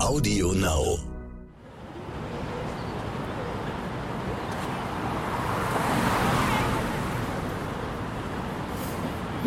Audio Now.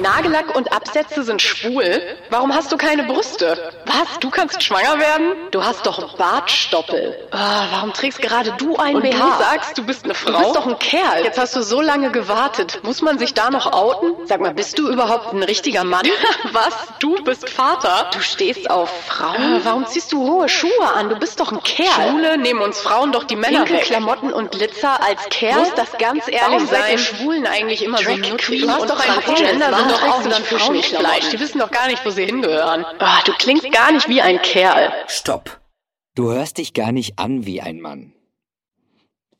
Nagellack und Absätze sind schwul? Warum hast du keine Brüste? Was? Du kannst schwanger werden? Du hast doch Bartstoppel. Ah, warum trägst gerade du einen und BH? du sagst, du bist eine Frau? Du bist doch ein Kerl. Jetzt hast du so lange gewartet. Muss man sich da noch outen? Sag mal, bist du überhaupt ein richtiger Mann? Was? Du bist Vater? Du stehst auf Frauen? Ah, warum ziehst du hohe Schuhe an? Du bist doch ein Kerl. Schwule nehmen uns Frauen doch die Männer Pinke weg. Klamotten und Glitzer als Kerl? Muss das ganz ehrlich warum sein? Warum Schwulen eigentlich immer Drag so Queen du hast doch ein Gender doch auch nicht Frauenfleisch. Die wissen doch gar nicht, wo sie hingehören. Oh, du klingst gar nicht wie ein Kerl. Stopp. Du hörst dich gar nicht an wie ein Mann.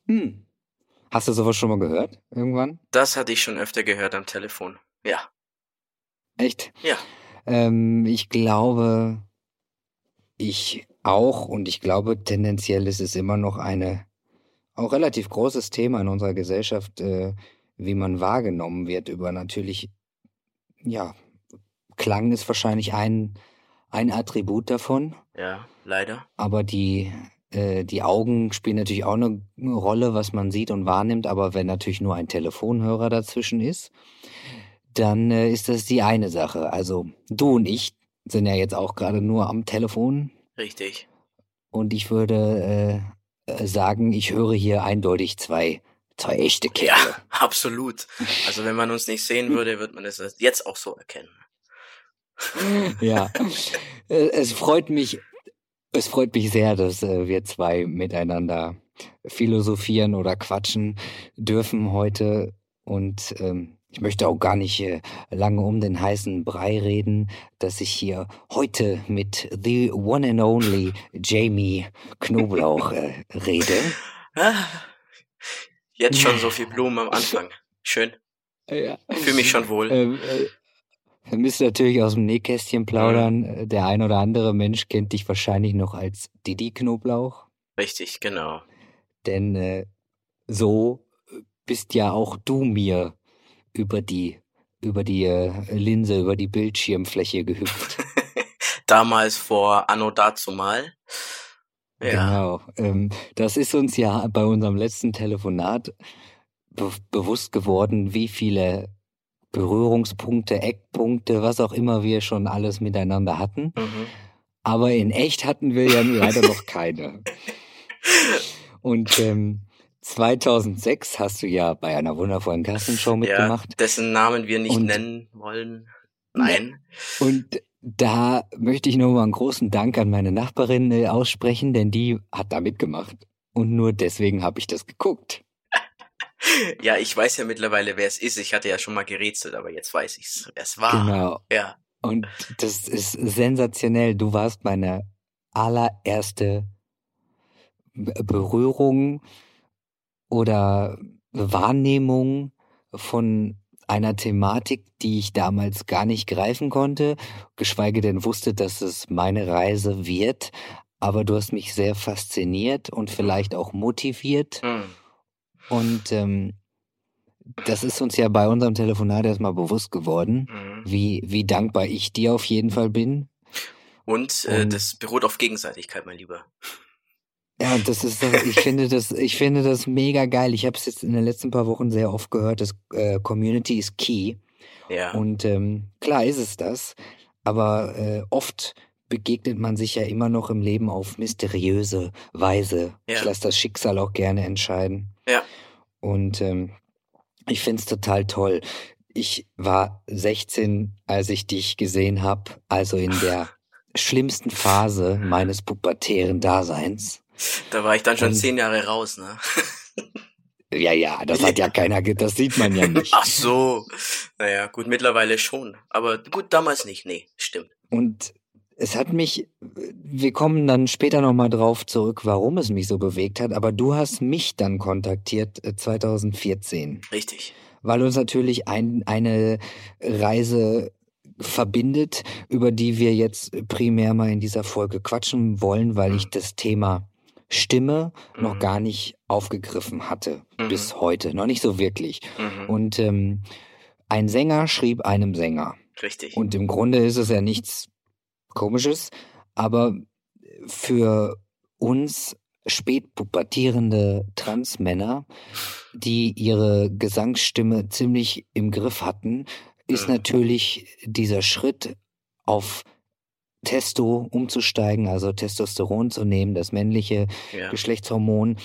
Hm. Hast du sowas schon mal gehört? Irgendwann? Das hatte ich schon öfter gehört am Telefon. Ja. Echt? Ja. Ähm, ich glaube, ich auch und ich glaube, tendenziell ist es immer noch eine auch relativ großes Thema in unserer Gesellschaft, äh, wie man wahrgenommen wird über natürlich ja, Klang ist wahrscheinlich ein, ein Attribut davon. Ja, leider. Aber die, äh, die Augen spielen natürlich auch eine Rolle, was man sieht und wahrnimmt. Aber wenn natürlich nur ein Telefonhörer dazwischen ist, dann äh, ist das die eine Sache. Also du und ich sind ja jetzt auch gerade nur am Telefon. Richtig. Und ich würde äh, sagen, ich höre hier eindeutig zwei Zwei echte Kerle. Ja, absolut. Also wenn man uns nicht sehen würde, wird man es jetzt auch so erkennen. ja. Äh, es freut mich, es freut mich sehr, dass äh, wir zwei miteinander philosophieren oder quatschen dürfen heute. Und ähm, ich möchte auch gar nicht äh, lange um den heißen Brei reden, dass ich hier heute mit the one and only Jamie Knoblauch äh, rede. Jetzt schon so viel Blumen am Anfang. Schön. Ja. Ich fühle mich schon wohl. Ähm, äh, wir müssen natürlich aus dem Nähkästchen plaudern. Mhm. Der ein oder andere Mensch kennt dich wahrscheinlich noch als Didi Knoblauch. Richtig, genau. Denn äh, so bist ja auch du mir über die über die äh, Linse, über die Bildschirmfläche gehüpft. Damals vor Anno dazumal. Ja. Genau. Ähm, das ist uns ja bei unserem letzten Telefonat be bewusst geworden, wie viele Berührungspunkte, Eckpunkte, was auch immer wir schon alles miteinander hatten. Mhm. Aber in echt hatten wir ja leider noch keine. Und ähm, 2006 hast du ja bei einer wundervollen Kassenshow mitgemacht. Ja, dessen Namen wir nicht Und, nennen wollen. Nein. Und da möchte ich nochmal einen großen Dank an meine Nachbarin äh, aussprechen, denn die hat da mitgemacht. Und nur deswegen habe ich das geguckt. ja, ich weiß ja mittlerweile, wer es ist. Ich hatte ja schon mal gerätselt, aber jetzt weiß ich's. Wer es war. Genau. Ja. Und das ist sensationell. Du warst meine allererste Berührung oder Wahrnehmung von einer Thematik, die ich damals gar nicht greifen konnte, geschweige denn wusste, dass es meine Reise wird. Aber du hast mich sehr fasziniert und vielleicht auch motiviert. Mhm. Und ähm, das ist uns ja bei unserem Telefonat erstmal bewusst geworden, mhm. wie, wie dankbar ich dir auf jeden Fall bin. Und, äh, und das beruht auf Gegenseitigkeit, mein Lieber. Ja, das ist, ich finde das, ich finde das mega geil. Ich habe es jetzt in den letzten paar Wochen sehr oft gehört, dass äh, Community is key. Ja. Und ähm, klar ist es das, aber äh, oft begegnet man sich ja immer noch im Leben auf mysteriöse Weise. Ja. Ich lasse das Schicksal auch gerne entscheiden. Ja. Und ähm, ich finde es total toll. Ich war 16, als ich dich gesehen habe, also in der schlimmsten Phase meines pubertären Daseins. Da war ich dann schon und, zehn Jahre raus, ne? Ja, ja, das hat ja keiner, das sieht man ja nicht. Ach so. Naja, gut, mittlerweile schon. Aber gut, damals nicht, nee, stimmt. Und es hat mich, wir kommen dann später nochmal drauf zurück, warum es mich so bewegt hat, aber du hast mich dann kontaktiert 2014. Äh, Richtig. Weil uns natürlich ein, eine Reise verbindet, über die wir jetzt primär mal in dieser Folge quatschen wollen, weil ich mhm. das Thema Stimme mhm. noch gar nicht aufgegriffen hatte mhm. bis heute, noch nicht so wirklich. Mhm. Und ähm, ein Sänger schrieb einem Sänger. Richtig. Und im Grunde ist es ja nichts Komisches, aber für uns spätpubertierende Transmänner, die ihre Gesangsstimme ziemlich im Griff hatten, ist mhm. natürlich dieser Schritt auf Testo umzusteigen, also Testosteron zu nehmen, das männliche ja. Geschlechtshormon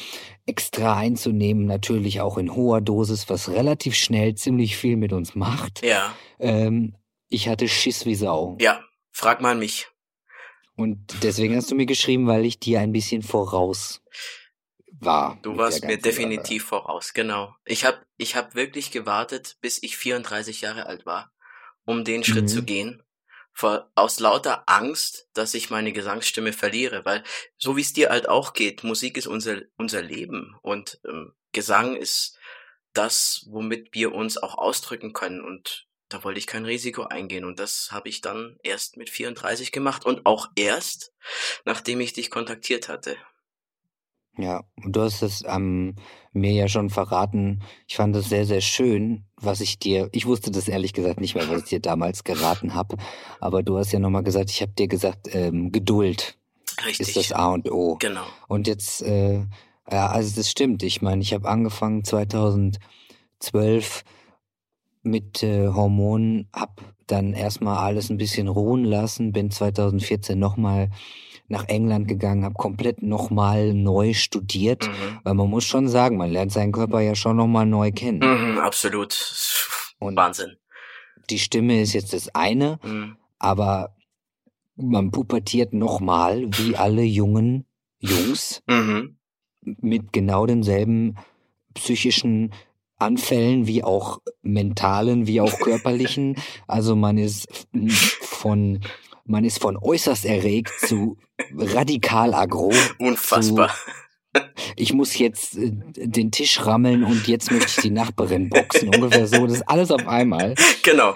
extra einzunehmen, natürlich auch in hoher Dosis, was relativ schnell ziemlich viel mit uns macht. Ja. Ähm, ich hatte Schiss wie Sau. Ja, frag mal mich. Und deswegen hast du mir geschrieben, weil ich dir ein bisschen voraus war. Du warst mir definitiv Sache. voraus, genau. Ich habe ich hab wirklich gewartet, bis ich 34 Jahre alt war, um den Schritt mhm. zu gehen. Vor, aus lauter Angst, dass ich meine Gesangsstimme verliere, weil so wie es dir halt auch geht, Musik ist unser, unser Leben und ähm, Gesang ist das, womit wir uns auch ausdrücken können und da wollte ich kein Risiko eingehen und das habe ich dann erst mit 34 gemacht und auch erst, nachdem ich dich kontaktiert hatte. Ja, und du hast es ähm, mir ja schon verraten. Ich fand es sehr, sehr schön, was ich dir, ich wusste das ehrlich gesagt nicht mehr, was ich dir damals geraten habe, aber du hast ja nochmal gesagt, ich habe dir gesagt, ähm, Geduld Richtig. ist das A und O. Genau. Und jetzt, äh, ja, also das stimmt. Ich meine, ich habe angefangen 2012 mit äh, Hormonen, hab dann erstmal alles ein bisschen ruhen lassen, bin 2014 nochmal nach England gegangen, habe komplett nochmal neu studiert, mhm. weil man muss schon sagen, man lernt seinen Körper ja schon nochmal neu kennen. Mhm, absolut. Und Wahnsinn. Die Stimme ist jetzt das eine, mhm. aber man pubertiert nochmal, wie alle jungen Jungs, mhm. mit genau denselben psychischen Anfällen wie auch mentalen, wie auch körperlichen. Also man ist von man ist von äußerst erregt zu radikal agro. Unfassbar. Zu, ich muss jetzt äh, den Tisch rammeln und jetzt möchte ich die Nachbarin boxen. Ungefähr so. Das ist alles auf einmal. Genau.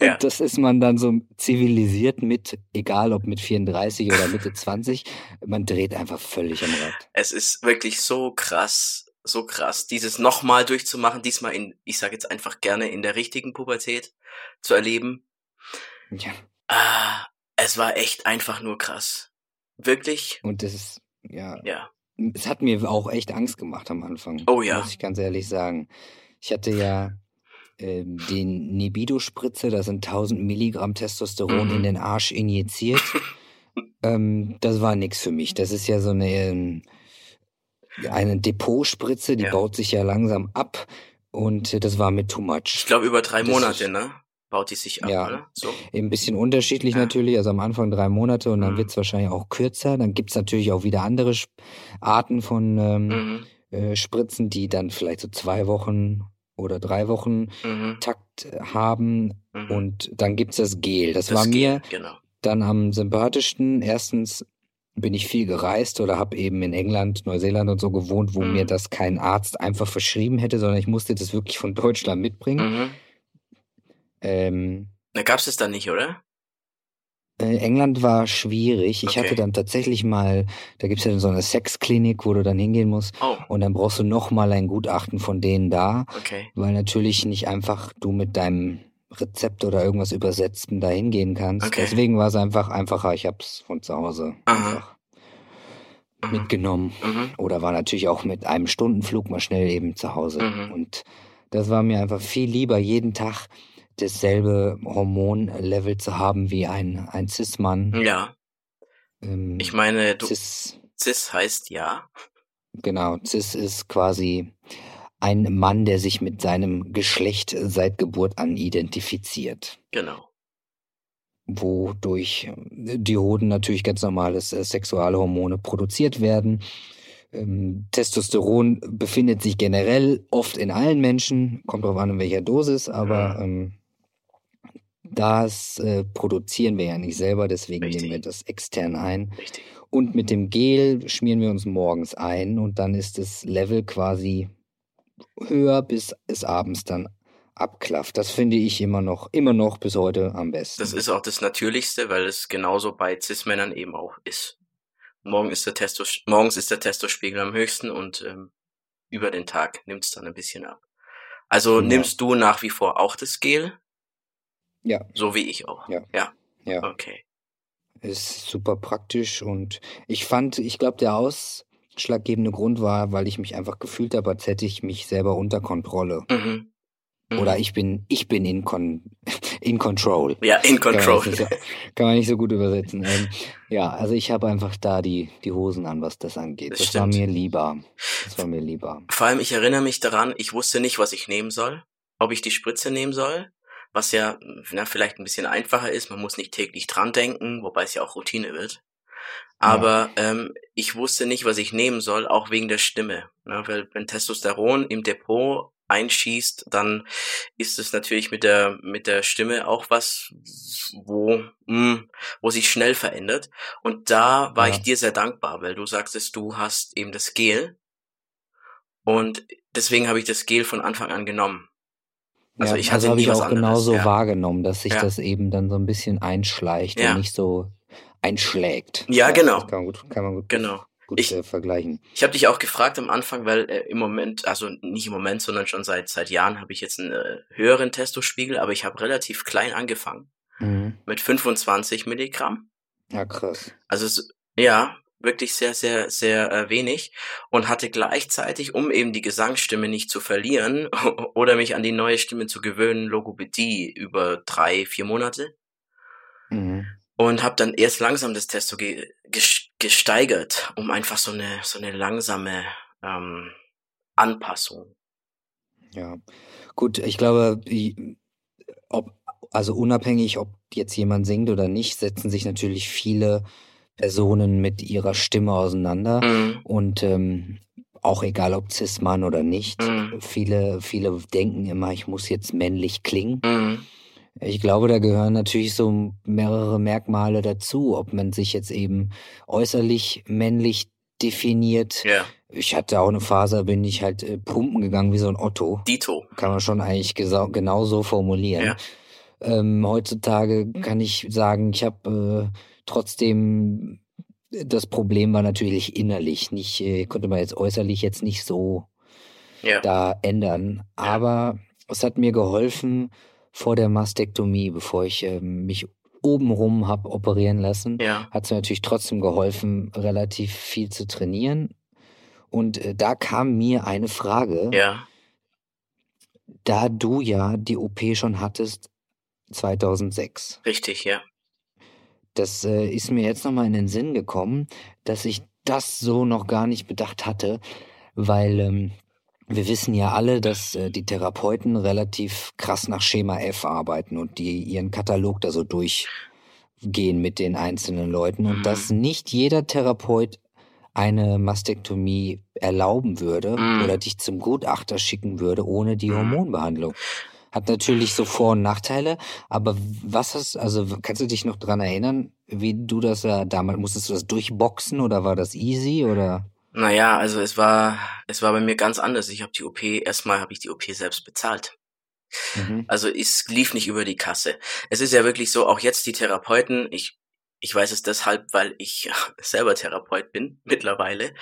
Ja. Und das ist man dann so zivilisiert mit, egal ob mit 34 oder Mitte 20, man dreht einfach völlig am Rad. Es ist wirklich so krass, so krass, dieses nochmal durchzumachen, diesmal in, ich sage jetzt einfach gerne in der richtigen Pubertät zu erleben. Ja. Ah, es war echt einfach nur krass. Wirklich. Und das ist, ja. Ja. Es hat mir auch echt Angst gemacht am Anfang. Oh ja. Muss ich ganz ehrlich sagen. Ich hatte ja äh, den Nebido-Spritze, da sind 1000 Milligramm Testosteron mhm. in den Arsch injiziert. ähm, das war nix für mich. Das ist ja so eine, ähm, eine Depotspritze, die ja. baut sich ja langsam ab. Und das war mir too much. Ich glaube über drei das Monate, ne? Baut die sich ab, ja, oder? So. Ein bisschen unterschiedlich ja. natürlich. Also am Anfang drei Monate und dann mhm. wird es wahrscheinlich auch kürzer. Dann gibt es natürlich auch wieder andere Arten von ähm, mhm. äh, Spritzen, die dann vielleicht so zwei Wochen oder drei Wochen mhm. Takt haben. Mhm. Und dann gibt es das Gel. Das, das war Gel, mir genau. dann am sympathischsten. Erstens bin ich viel gereist oder habe eben in England, Neuseeland und so gewohnt, wo mhm. mir das kein Arzt einfach verschrieben hätte, sondern ich musste das wirklich von Deutschland mitbringen. Ähm, da gab es dann nicht, oder? Äh, England war schwierig. Ich okay. hatte dann tatsächlich mal, da gibt's ja so eine Sexklinik, wo du dann hingehen musst. Oh. Und dann brauchst du noch mal ein Gutachten von denen da. Okay. Weil natürlich nicht einfach du mit deinem Rezept oder irgendwas übersetzten da hingehen kannst. Okay. Deswegen war es einfach einfacher. Ich habe es von zu Hause Aha. einfach mhm. mitgenommen. Mhm. Oder war natürlich auch mit einem Stundenflug mal schnell eben zu Hause. Mhm. Und das war mir einfach viel lieber, jeden Tag dasselbe Hormonlevel zu haben wie ein, ein Cis-Mann. Ja. Ähm, ich meine, du, Cis, Cis heißt ja. Genau, Cis ist quasi ein Mann, der sich mit seinem Geschlecht seit Geburt an identifiziert. Genau. Wodurch die Hoden natürlich ganz normales äh, Sexualhormone produziert werden. Ähm, Testosteron befindet sich generell oft in allen Menschen, kommt darauf an, in welcher Dosis, aber ähm, das äh, produzieren wir ja nicht selber, deswegen Richtig. nehmen wir das extern ein. Richtig. Und mit dem Gel schmieren wir uns morgens ein und dann ist das Level quasi höher, bis es abends dann abklafft. Das finde ich immer noch, immer noch bis heute am besten. Das ist auch das Natürlichste, weil es genauso bei Cis-Männern eben auch ist. Morgen ist der Testos morgens ist der Testospiegel am höchsten und ähm, über den Tag nimmt es dann ein bisschen ab. Also ja. nimmst du nach wie vor auch das Gel? Ja. So wie ich auch. Ja. Ja. ja. Okay. ist super praktisch und ich fand, ich glaube, der ausschlaggebende Grund war, weil ich mich einfach gefühlt habe, als hätte ich mich selber unter Kontrolle. Mhm. Mhm. Oder ich bin, ich bin in, con, in control. Ja, in control. Kann man nicht so, kann man nicht so gut übersetzen. Ähm, ja, also ich habe einfach da die, die Hosen an, was das angeht. Das, das war mir lieber. Das war mir lieber. Vor allem, ich erinnere mich daran, ich wusste nicht, was ich nehmen soll. Ob ich die Spritze nehmen soll, was ja na, vielleicht ein bisschen einfacher ist. Man muss nicht täglich dran denken, wobei es ja auch Routine wird. Aber ja. ähm, ich wusste nicht, was ich nehmen soll, auch wegen der Stimme. Ne? Weil wenn Testosteron im Depot einschießt, dann ist es natürlich mit der mit der Stimme auch was, wo mh, hm, wo sich schnell verändert. Und da war ja. ich dir sehr dankbar, weil du sagtest, du hast eben das Gel und deswegen habe ich das Gel von Anfang an genommen. Also ja, ich hatte also habe ich auch genauso ja. wahrgenommen, dass sich das eben dann so ein bisschen einschleicht und nicht so einschlägt. Ja, genau. Das kann man gut, kann man gut genau gut ich, äh, vergleichen. Ich habe dich auch gefragt am Anfang, weil äh, im Moment, also nicht im Moment, sondern schon seit seit Jahren habe ich jetzt einen äh, höheren Testospiegel, aber ich habe relativ klein angefangen mhm. mit 25 Milligramm. Ja krass. Also ja, wirklich sehr sehr sehr äh, wenig und hatte gleichzeitig, um eben die Gesangsstimme nicht zu verlieren oder mich an die neue Stimme zu gewöhnen, Logopädie über drei vier Monate. Mhm und habe dann erst langsam das Testo ge gesteigert, um einfach so eine so eine langsame ähm, Anpassung. Ja, gut, ich glaube, ob also unabhängig, ob jetzt jemand singt oder nicht, setzen sich natürlich viele Personen mit ihrer Stimme auseinander mhm. und ähm, auch egal ob Cis-Mann oder nicht, mhm. viele viele denken immer, ich muss jetzt männlich klingen. Mhm. Ich glaube, da gehören natürlich so mehrere Merkmale dazu, ob man sich jetzt eben äußerlich männlich definiert. Ja. Ich hatte auch eine Phase, bin ich halt äh, pumpen gegangen wie so ein Otto. Dito. Kann man schon eigentlich genau so formulieren. Ja. Ähm, heutzutage kann ich sagen, ich habe äh, trotzdem das Problem war natürlich innerlich. Nicht äh, konnte man jetzt äußerlich jetzt nicht so ja. da ändern. Aber es hat mir geholfen, vor der Mastektomie, bevor ich äh, mich obenrum habe operieren lassen, ja. hat es mir natürlich trotzdem geholfen, relativ viel zu trainieren. Und äh, da kam mir eine Frage. Ja. Da du ja die OP schon hattest 2006. Richtig, ja. Das äh, ist mir jetzt nochmal in den Sinn gekommen, dass ich das so noch gar nicht bedacht hatte, weil ähm, wir wissen ja alle, dass äh, die Therapeuten relativ krass nach Schema F arbeiten und die ihren Katalog da so durchgehen mit den einzelnen Leuten und mhm. dass nicht jeder Therapeut eine Mastektomie erlauben würde mhm. oder dich zum Gutachter schicken würde ohne die mhm. Hormonbehandlung. Hat natürlich so Vor- und Nachteile, aber was hast, also kannst du dich noch dran erinnern, wie du das ja damals, musstest du das durchboxen oder war das easy oder? Naja, also es war, es war bei mir ganz anders. Ich habe die OP, erstmal habe ich die OP selbst bezahlt. Mhm. Also es lief nicht über die Kasse. Es ist ja wirklich so, auch jetzt die Therapeuten, ich, ich weiß es deshalb, weil ich selber Therapeut bin mittlerweile.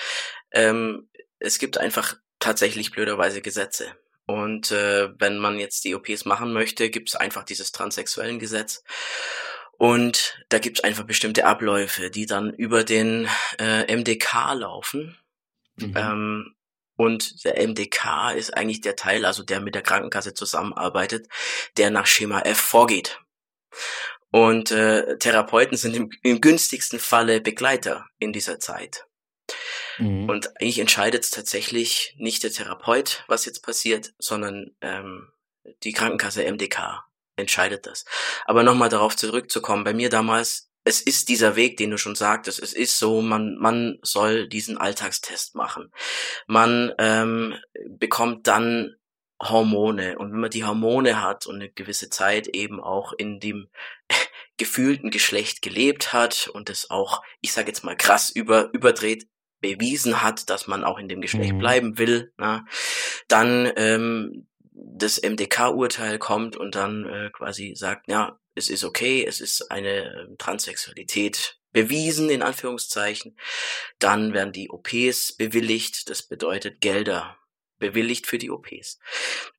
Ähm, es gibt einfach tatsächlich blöderweise Gesetze. Und äh, wenn man jetzt die OPs machen möchte, gibt es einfach dieses transsexuellen Gesetz. Und da gibt es einfach bestimmte Abläufe, die dann über den äh, MDK laufen. Mhm. Ähm, und der MDK ist eigentlich der Teil, also der mit der Krankenkasse zusammenarbeitet, der nach Schema F vorgeht. Und äh, Therapeuten sind im, im günstigsten Falle Begleiter in dieser Zeit. Mhm. Und eigentlich entscheidet es tatsächlich nicht der Therapeut, was jetzt passiert, sondern ähm, die Krankenkasse MDK entscheidet das. Aber nochmal darauf zurückzukommen, bei mir damals es ist dieser Weg, den du schon sagtest. Es ist so, man, man soll diesen Alltagstest machen. Man ähm, bekommt dann Hormone. Und wenn man die Hormone hat und eine gewisse Zeit eben auch in dem gefühlten Geschlecht gelebt hat und es auch, ich sage jetzt mal krass über, überdreht, bewiesen hat, dass man auch in dem Geschlecht mhm. bleiben will, na, dann ähm, das MDK-Urteil kommt und dann äh, quasi sagt, ja, es ist okay, es ist eine ähm, Transsexualität bewiesen, in Anführungszeichen. Dann werden die OPs bewilligt, das bedeutet Gelder bewilligt für die OPs.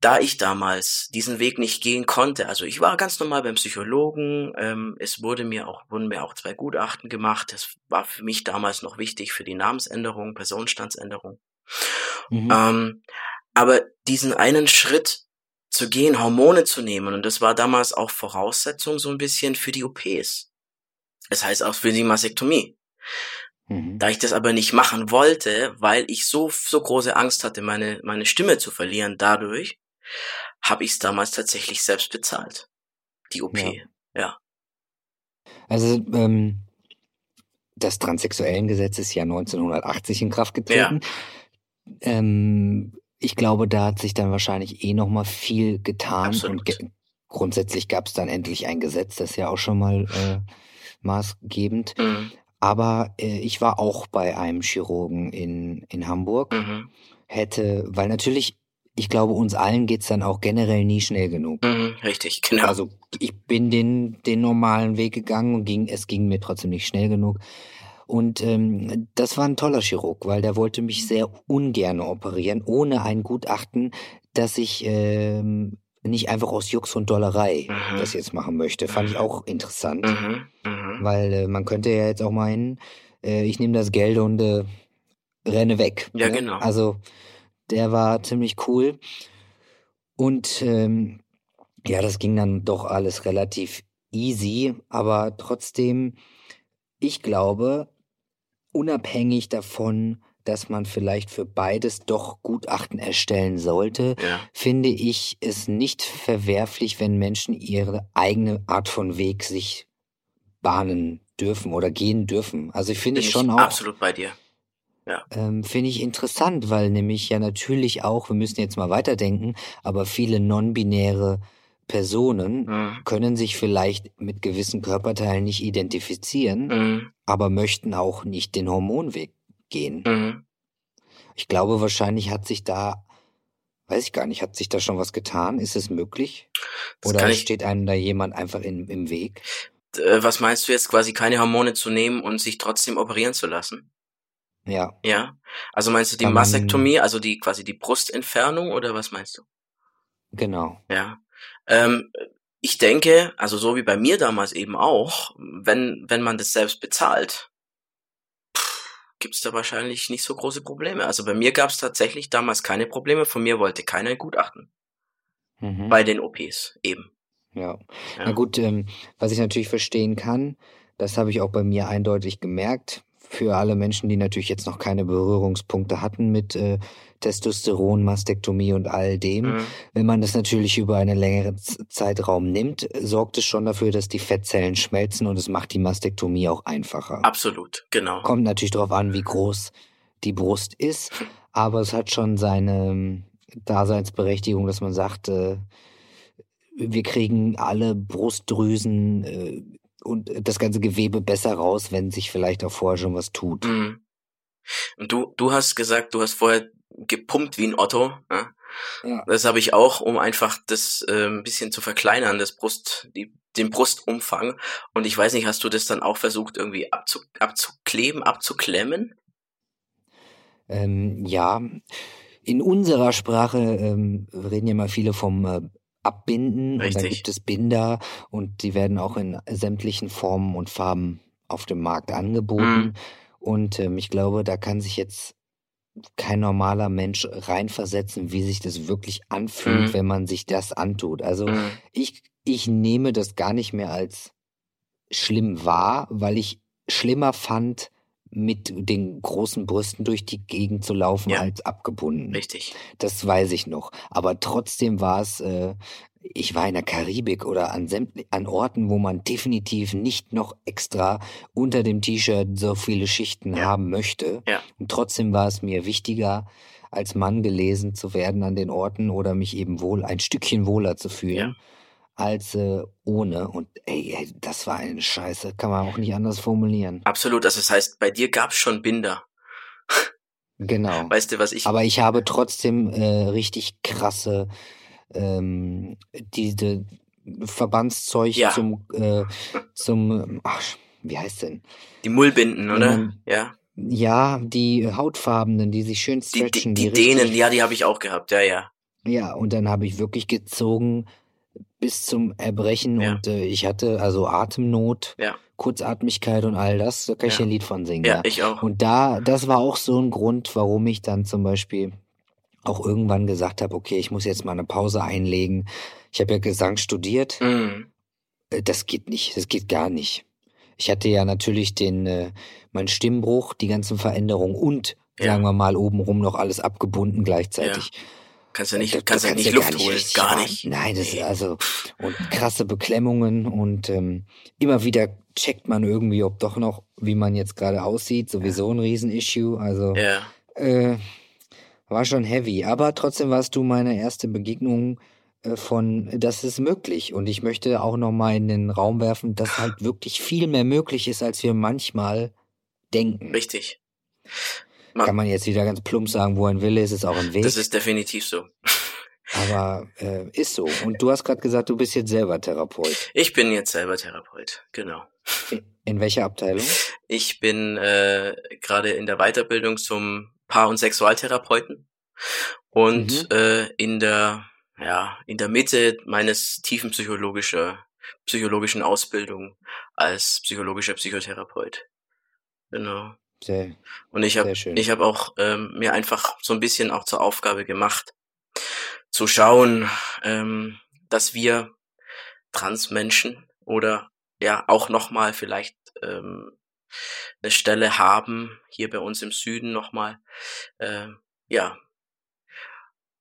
Da ich damals diesen Weg nicht gehen konnte, also ich war ganz normal beim Psychologen, ähm, es wurde mir auch, wurden mir auch zwei Gutachten gemacht, das war für mich damals noch wichtig für die Namensänderung, Personenstandsänderung. Mhm. Ähm, aber diesen einen Schritt zu gehen, Hormone zu nehmen, und das war damals auch Voraussetzung so ein bisschen für die OPs. Das heißt auch für die Mastektomie. Mhm. Da ich das aber nicht machen wollte, weil ich so, so große Angst hatte, meine, meine Stimme zu verlieren dadurch, habe ich es damals tatsächlich selbst bezahlt. Die OP, ja. ja. Also, ähm, das Transsexuellengesetz ist ja 1980 in Kraft getreten. Ja. Ähm, ich glaube, da hat sich dann wahrscheinlich eh noch mal viel getan Absolut. und ge grundsätzlich gab es dann endlich ein Gesetz, das ist ja auch schon mal äh, maßgebend. Mhm. Aber äh, ich war auch bei einem Chirurgen in, in Hamburg. Mhm. Hätte, weil natürlich, ich glaube, uns allen geht's dann auch generell nie schnell genug. Mhm, richtig, genau. Also ich bin den, den normalen Weg gegangen und ging, es ging mir trotzdem nicht schnell genug. Und ähm, das war ein toller Chirurg, weil der wollte mich sehr ungern operieren, ohne ein Gutachten, dass ich ähm, nicht einfach aus Jux und Dollerei mhm. das jetzt machen möchte. Fand ich auch interessant. Mhm. Mhm. Weil äh, man könnte ja jetzt auch meinen, äh, ich nehme das Geld und äh, renne weg. Ja, ne? genau. Also der war ziemlich cool. Und ähm, ja, das ging dann doch alles relativ easy, aber trotzdem, ich glaube, unabhängig davon, dass man vielleicht für beides doch Gutachten erstellen sollte, ja. finde ich es nicht verwerflich, wenn Menschen ihre eigene Art von Weg sich bahnen dürfen oder gehen dürfen. Also ich finde ich schon auch absolut bei dir. Ja. Ähm, finde ich interessant, weil nämlich ja natürlich auch, wir müssen jetzt mal weiterdenken, aber viele non-binäre Personen mhm. können sich vielleicht mit gewissen Körperteilen nicht identifizieren, mhm. aber möchten auch nicht den Hormonweg gehen. Mhm. Ich glaube, wahrscheinlich hat sich da, weiß ich gar nicht, hat sich da schon was getan? Ist es möglich? Das Oder steht einem da jemand einfach in, im Weg? Äh, was meinst du jetzt quasi keine Hormone zu nehmen und sich trotzdem operieren zu lassen? Ja. Ja. Also meinst du die Mastektomie, also die quasi die Brustentfernung oder was meinst du? Genau. Ja. Ähm, ich denke, also so wie bei mir damals eben auch, wenn wenn man das selbst bezahlt, gibt's da wahrscheinlich nicht so große Probleme. Also bei mir gab's tatsächlich damals keine Probleme. Von mir wollte keiner ein Gutachten. Mhm. Bei den OPs eben. Ja. ja. Na gut, ähm, was ich natürlich verstehen kann, das habe ich auch bei mir eindeutig gemerkt. Für alle Menschen, die natürlich jetzt noch keine Berührungspunkte hatten mit äh, Testosteron, Mastektomie und all dem. Mhm. Wenn man das natürlich über einen längeren Zeitraum nimmt, sorgt es schon dafür, dass die Fettzellen schmelzen und es macht die Mastektomie auch einfacher. Absolut, genau. Kommt natürlich darauf an, wie groß die Brust ist, aber es hat schon seine ähm, Daseinsberechtigung, dass man sagt, äh, wir kriegen alle Brustdrüsen äh, und das ganze Gewebe besser raus, wenn sich vielleicht auch vorher schon was tut. Mhm. Und du, du hast gesagt, du hast vorher gepumpt wie ein Otto. Ja? Ja. Das habe ich auch, um einfach das äh, ein bisschen zu verkleinern, das Brust, die, den Brustumfang. Und ich weiß nicht, hast du das dann auch versucht, irgendwie abzu, abzukleben, abzuklemmen? Ähm, ja, in unserer Sprache ähm, reden ja mal viele vom äh, Abbinden Richtig. und dann gibt es Binder und die werden auch in sämtlichen Formen und Farben auf dem Markt angeboten. Mhm. Und ähm, ich glaube, da kann sich jetzt kein normaler Mensch reinversetzen, wie sich das wirklich anfühlt, mhm. wenn man sich das antut. Also mhm. ich, ich nehme das gar nicht mehr als schlimm wahr, weil ich schlimmer fand, mit den großen Brüsten durch die Gegend zu laufen ja. als abgebunden. Richtig. Das weiß ich noch. Aber trotzdem war es, äh, ich war in der Karibik oder an, an Orten, wo man definitiv nicht noch extra unter dem T-Shirt so viele Schichten ja. haben möchte. Ja. Und trotzdem war es mir wichtiger, als Mann gelesen zu werden an den Orten oder mich eben wohl ein Stückchen wohler zu fühlen. Ja als äh, ohne. Und ey, das war eine Scheiße. Kann man auch nicht anders formulieren. Absolut. Also das heißt, bei dir gab's schon Binder. Genau. Weißt du, was ich. Aber ich habe trotzdem äh, richtig krasse ähm, diese Verbandszeug ja. zum äh, zum ach, wie heißt denn? Die Mullbinden, oder? Man, ja. Ja, die hautfarbenen, die sich schön Die, stretchen. die, die richtig- Dänen, ja, die habe ich auch gehabt, ja, ja. Ja, und dann habe ich wirklich gezogen bis zum Erbrechen Ja. und äh, ich hatte also Atemnot, Ja. Kurzatmigkeit und all das. Da kann ich Ja. ein Lied von singen. Ja, ich auch. Und da, das war auch so ein Grund, warum ich dann zum Beispiel auch irgendwann gesagt habe, okay, ich muss jetzt mal eine Pause einlegen. Ich habe ja Gesang studiert. Mhm. Äh, Das geht nicht, das geht gar nicht. Ich hatte ja natürlich den, äh, mein Stimmbruch, die ganzen Veränderungen und, Ja. sagen wir mal, obenrum noch alles abgebunden gleichzeitig. Kannst du nicht, Da- da kannst du kannst nicht du Luft holen, richtig gar nicht. Nein, das Nee. also und krasse Beklemmungen und ähm, immer wieder checkt man irgendwie, ob doch noch, wie man jetzt gerade aussieht, sowieso ein Riesenissue. Also Ja, äh, war schon heavy, aber trotzdem warst du meine erste Begegnung äh, von, das ist möglich. Und ich möchte auch noch mal in den Raum werfen, dass halt wirklich viel mehr möglich ist, als wir manchmal denken. richtig. Kann man jetzt wieder ganz plump sagen, wo ein Wille ist, ist auch ein Weg. Das ist definitiv so. aber äh, ist so. Und du hast gerade gesagt, du bist jetzt selber Therapeut. Ich bin jetzt selber Therapeut, genau. In welcher Abteilung? Ich bin äh, gerade in der Weiterbildung zum Paar- und Sexualtherapeuten und Mhm. äh, in der ja in der Mitte meines tiefen psychologischer psychologischen Ausbildung als psychologischer Psychotherapeut. Genau. Sehr, Und ich habe ich habe auch ähm, mir einfach so ein bisschen auch zur Aufgabe gemacht, zu schauen, ähm, dass wir Transmenschen oder ja auch nochmal vielleicht ähm, eine Stelle haben hier bei uns im Süden nochmal, ähm, ja,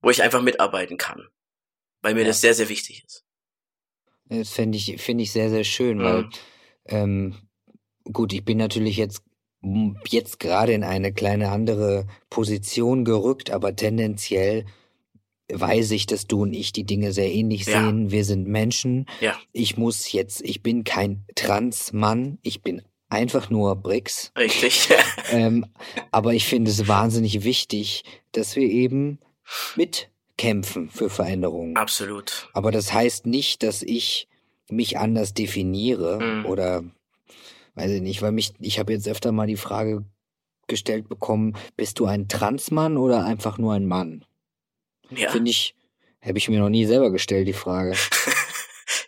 wo ich einfach mitarbeiten kann, weil mir Ja. das sehr sehr wichtig ist. das finde ich, finde ich sehr, sehr schön, weil Mhm. ähm, gut, ich bin natürlich jetzt jetzt gerade in eine kleine andere Position gerückt, aber tendenziell weiß ich, dass du und ich die Dinge sehr ähnlich Ja. sehen. Wir sind Menschen. Ja, Ich muss jetzt, ich bin kein Transmann, ich bin einfach nur Brix. richtig. ähm, aber ich finde es wahnsinnig wichtig, dass wir eben mitkämpfen für Veränderungen. Absolut. Aber das heißt nicht, dass ich mich anders definiere Mhm. oder weiß ich nicht, weil mich, ich habe jetzt öfter mal die Frage gestellt bekommen, bist du ein Transmann oder einfach nur ein Mann? Ja. Finde ich, habe ich mir noch nie selber gestellt, die Frage.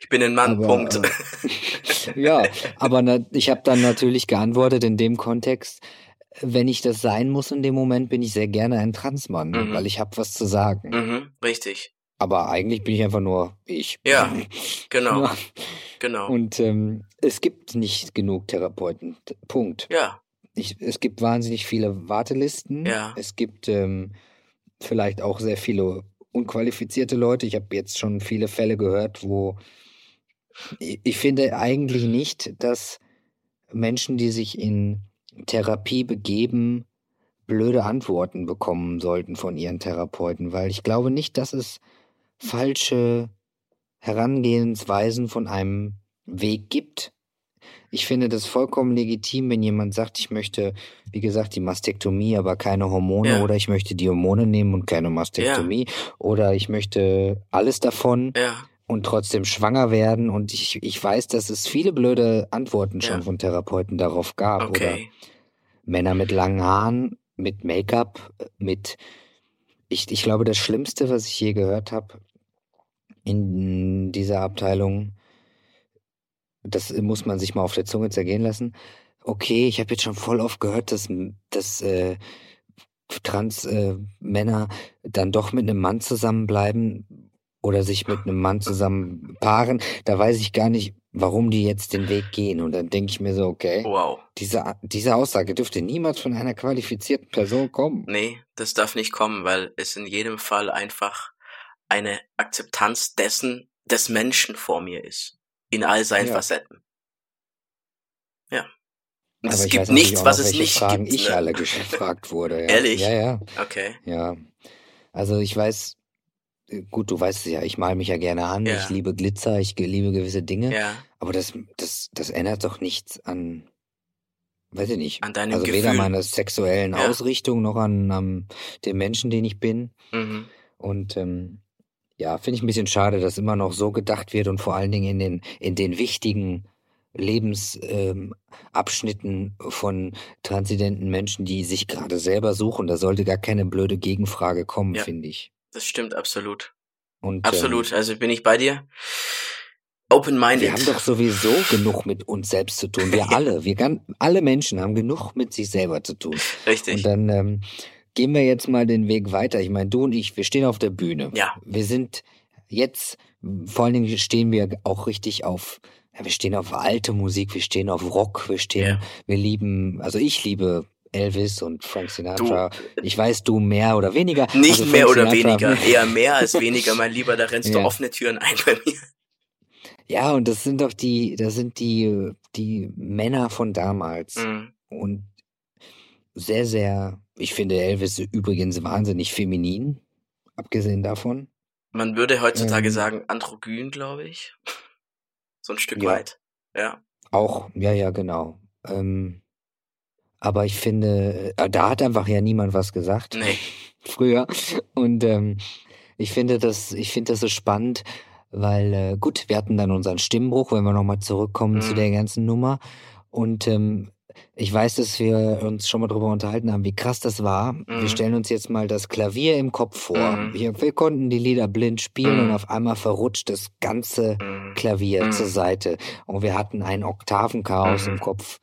Ich bin ein Mann, Aber, Punkt. äh, ja, aber na, ich habe dann natürlich geantwortet in dem Kontext, wenn ich das sein muss in dem Moment, bin ich sehr gerne ein Transmann, Mhm. weil ich habe was zu sagen. mhm, richtig. Aber eigentlich bin ich einfach nur ich. Ja, genau. Ja. Genau. Und ähm, es gibt nicht genug Therapeuten. Punkt. ja, Ich, es gibt wahnsinnig viele Wartelisten. Ja. Es gibt ähm, vielleicht auch sehr viele unqualifizierte Leute. Ich habe jetzt schon viele Fälle gehört, wo ich, ich finde eigentlich nicht, dass Menschen, die sich in Therapie begeben, blöde Antworten bekommen sollten von ihren Therapeuten, weil ich glaube nicht, dass es falsche Herangehensweisen von einem Weg gibt. Ich finde das vollkommen legitim, wenn jemand sagt, ich möchte, wie gesagt, die Mastektomie, aber keine Hormone Ja. oder ich möchte die Hormone nehmen und keine Mastektomie oder ich möchte alles davon ja, und trotzdem schwanger werden und ich, ich weiß, dass es viele blöde Antworten schon Ja. von Therapeuten darauf gab oder okay. Männer mit langen Haaren, mit Make-up, mit ich, ich glaube, das Schlimmste, was ich je gehört habe in dieser Abteilung, das muss man sich mal auf der Zunge zergehen lassen. Okay, ich habe jetzt schon voll oft gehört, dass, dass äh, Trans-Männer äh, Männer dann doch mit einem Mann zusammenbleiben oder sich mit einem Mann zusammen paaren. Da weiß ich gar nicht, warum die jetzt den Weg gehen. Und dann denke ich mir so, okay, Wow. diese, diese Aussage dürfte niemals von einer qualifizierten Person kommen. Nee, das darf nicht kommen, weil es in jedem Fall einfach eine Akzeptanz dessen, des Menschen vor mir ist. In all seinen Ja. Facetten. Ja. Und Aber es gibt nichts, was es nicht Fragen gibt. ich ne? alle gefragt wurde. Ja. Ehrlich? Ja, ja, Okay. ja. Also ich weiß, äh, gut, du weißt es ja, ich male mich ja gerne an, Ja. ich liebe Glitzer, ich liebe gewisse Dinge, Ja. aber das, das, das ändert doch nichts an, weiß ich nicht, An deinem also weder Gefühl. meiner sexuellen Ja. Ausrichtung noch an, an dem Menschen, den ich bin. Mhm. Und ähm, ja, finde ich ein bisschen schade, dass immer noch so gedacht wird und vor allen Dingen in den, in den wichtigen Lebensabschnitten ähm, von transzendenten Menschen, die sich gerade selber suchen. Da sollte gar keine blöde Gegenfrage kommen, ja, finde ich. Das stimmt absolut. Und, absolut. Ähm, also bin ich bei dir. Open-minded. Wir haben doch sowieso genug mit uns selbst zu tun. Wir alle, wir ganz, alle Menschen haben genug mit sich selber zu tun. Richtig. Und dann ähm, gehen wir jetzt mal den Weg weiter. Ich meine, du und ich, wir stehen auf der Bühne. Ja. Wir sind jetzt, vor allen Dingen stehen wir auch richtig auf, ja, wir stehen auf alte Musik, wir stehen auf Rock, wir stehen, ja. wir lieben, also ich liebe Elvis und Frank Sinatra. Du. Ich weiß, du mehr oder weniger. Nicht also mehr oder Sinatra, weniger, eher mehr als weniger, mein Lieber, da rennst ja. du offene Türen ein bei mir. Ja, und das sind doch die, das sind die, die Männer von damals. Mhm. Und sehr, sehr, ich finde Elvis übrigens wahnsinnig feminin, abgesehen davon. Man würde heutzutage ähm, sagen androgyn, glaube ich. So ein Stück ja. weit. Ja. Auch, ja, ja, genau. Ähm, aber ich finde, äh, da hat einfach ja niemand was gesagt. Nee. Früher. Und ähm, ich finde das, ich finde das so spannend, weil äh, gut, wir hatten dann unseren Stimmbruch, wenn wir nochmal zurückkommen mhm. zu der ganzen Nummer. Und ähm, ich weiß, dass wir uns schon mal darüber unterhalten haben, wie krass das war. Mhm. Wir stellen uns jetzt mal das Klavier im Kopf vor. Mhm. Wir, wir, konnten die Lieder blind spielen und mhm. auf einmal verrutscht das ganze mhm. Klavier mhm. zur Seite. Und wir hatten ein Oktavenchaos im Kopf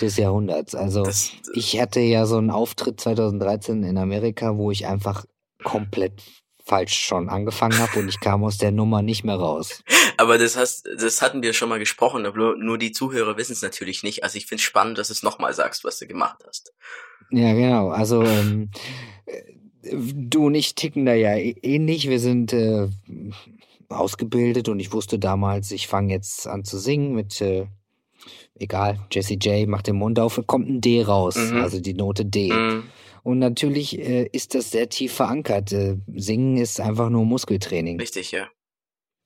des Jahrhunderts. Also das, ich hatte ja so einen Auftritt 2013 in Amerika, wo ich einfach komplett falsch schon angefangen habe und ich kam aus der Nummer nicht mehr raus. Aber das hast, das hatten wir schon mal gesprochen, aber nur die Zuhörer wissen es natürlich nicht. Also ich finde es spannend, dass du es nochmal sagst, was du gemacht hast. Ja, genau. Also ähm, du und ich ticken da ja ähnlich. Wir sind äh, ausgebildet und ich wusste damals, ich fange jetzt an zu singen mit äh, egal, Jesse J macht den Mund auf, kommt ein D raus, mhm. also die Note D. Mhm. Und natürlich äh, ist das sehr tief verankert. Äh, Singen ist einfach nur Muskeltraining. Richtig, ja.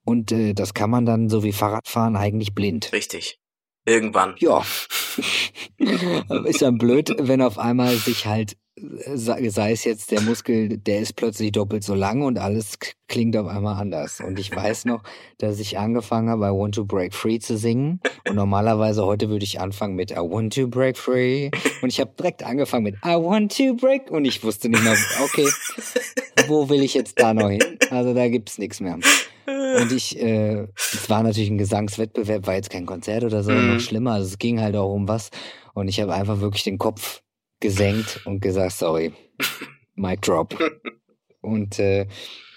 Und äh, das kann man dann, so wie Fahrradfahren, eigentlich blind. Richtig. Irgendwann. Ja. ist dann blöd, wenn auf einmal sich halt sei es jetzt der Muskel, der ist plötzlich doppelt so lang und alles klingt auf einmal anders. Und ich weiß noch, dass ich angefangen habe, I Want to Break Free zu singen. Und normalerweise heute würde ich anfangen mit I Want to Break Free. Und ich habe direkt angefangen mit I Want to Break. Und ich wusste nicht mehr, okay, wo will ich jetzt da noch hin? Also da gibt's nichts mehr. Und ich, äh, es war natürlich ein Gesangswettbewerb, war jetzt kein Konzert oder so, mhm. noch schlimmer. Also es ging halt auch um was. Und ich habe einfach wirklich den Kopf gesenkt und gesagt, sorry, Mic Drop. Und äh,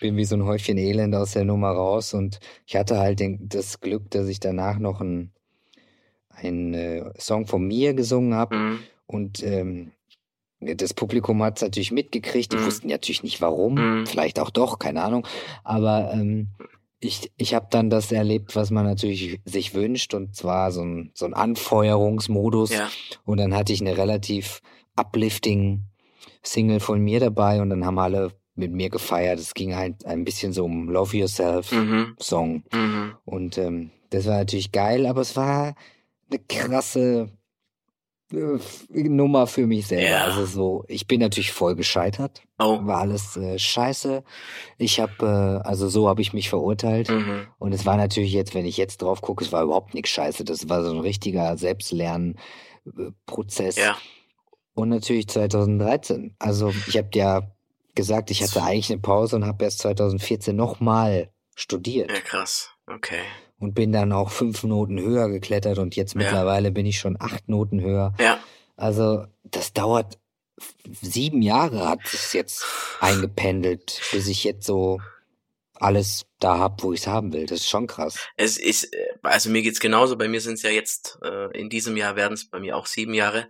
bin wie so ein Häufchen Elend aus der Nummer raus. Und ich hatte halt den, das Glück, dass ich danach noch einen, äh, Song von mir gesungen habe. Mhm. Und ähm, das Publikum hat es natürlich mitgekriegt. Die mhm. wussten natürlich nicht warum. Mhm. Vielleicht auch doch, keine Ahnung. Aber ähm, ich, ich habe dann das erlebt, was man natürlich sich wünscht. Und zwar so ein, so ein Anfeuerungsmodus. Ja. Und dann hatte ich eine relativ uplifting Single von mir dabei und dann haben alle mit mir gefeiert. Es ging halt ein bisschen so um Love Yourself mhm. Song. Mhm. Und ähm, das war natürlich geil, aber es war eine krasse äh, Nummer für mich selber. Ja. Also so, ich bin natürlich voll gescheitert. Oh. War alles äh, scheiße. Ich habe, äh, also so habe ich mich verurteilt. Mhm. Und es war natürlich jetzt, wenn ich jetzt drauf gucke, es war überhaupt nichts scheiße. Das war so ein richtiger Selbstlernprozess. Ja. Und natürlich 2013. Also ich habe ja gesagt, ich hatte eigentlich eine Pause und habe erst 2014 nochmal studiert. Ja, krass. Okay. Und bin dann auch fünf Noten höher geklettert und jetzt ja. mittlerweile bin ich schon acht Noten höher. Ja. Also das dauert sieben Jahre hat es jetzt eingependelt, bis ich jetzt so alles da hab, wo ich es haben will. Das ist schon krass. Es ist, also mir geht's genauso. Bei mir sind es ja jetzt, äh, in diesem Jahr werden es bei mir auch sieben Jahre.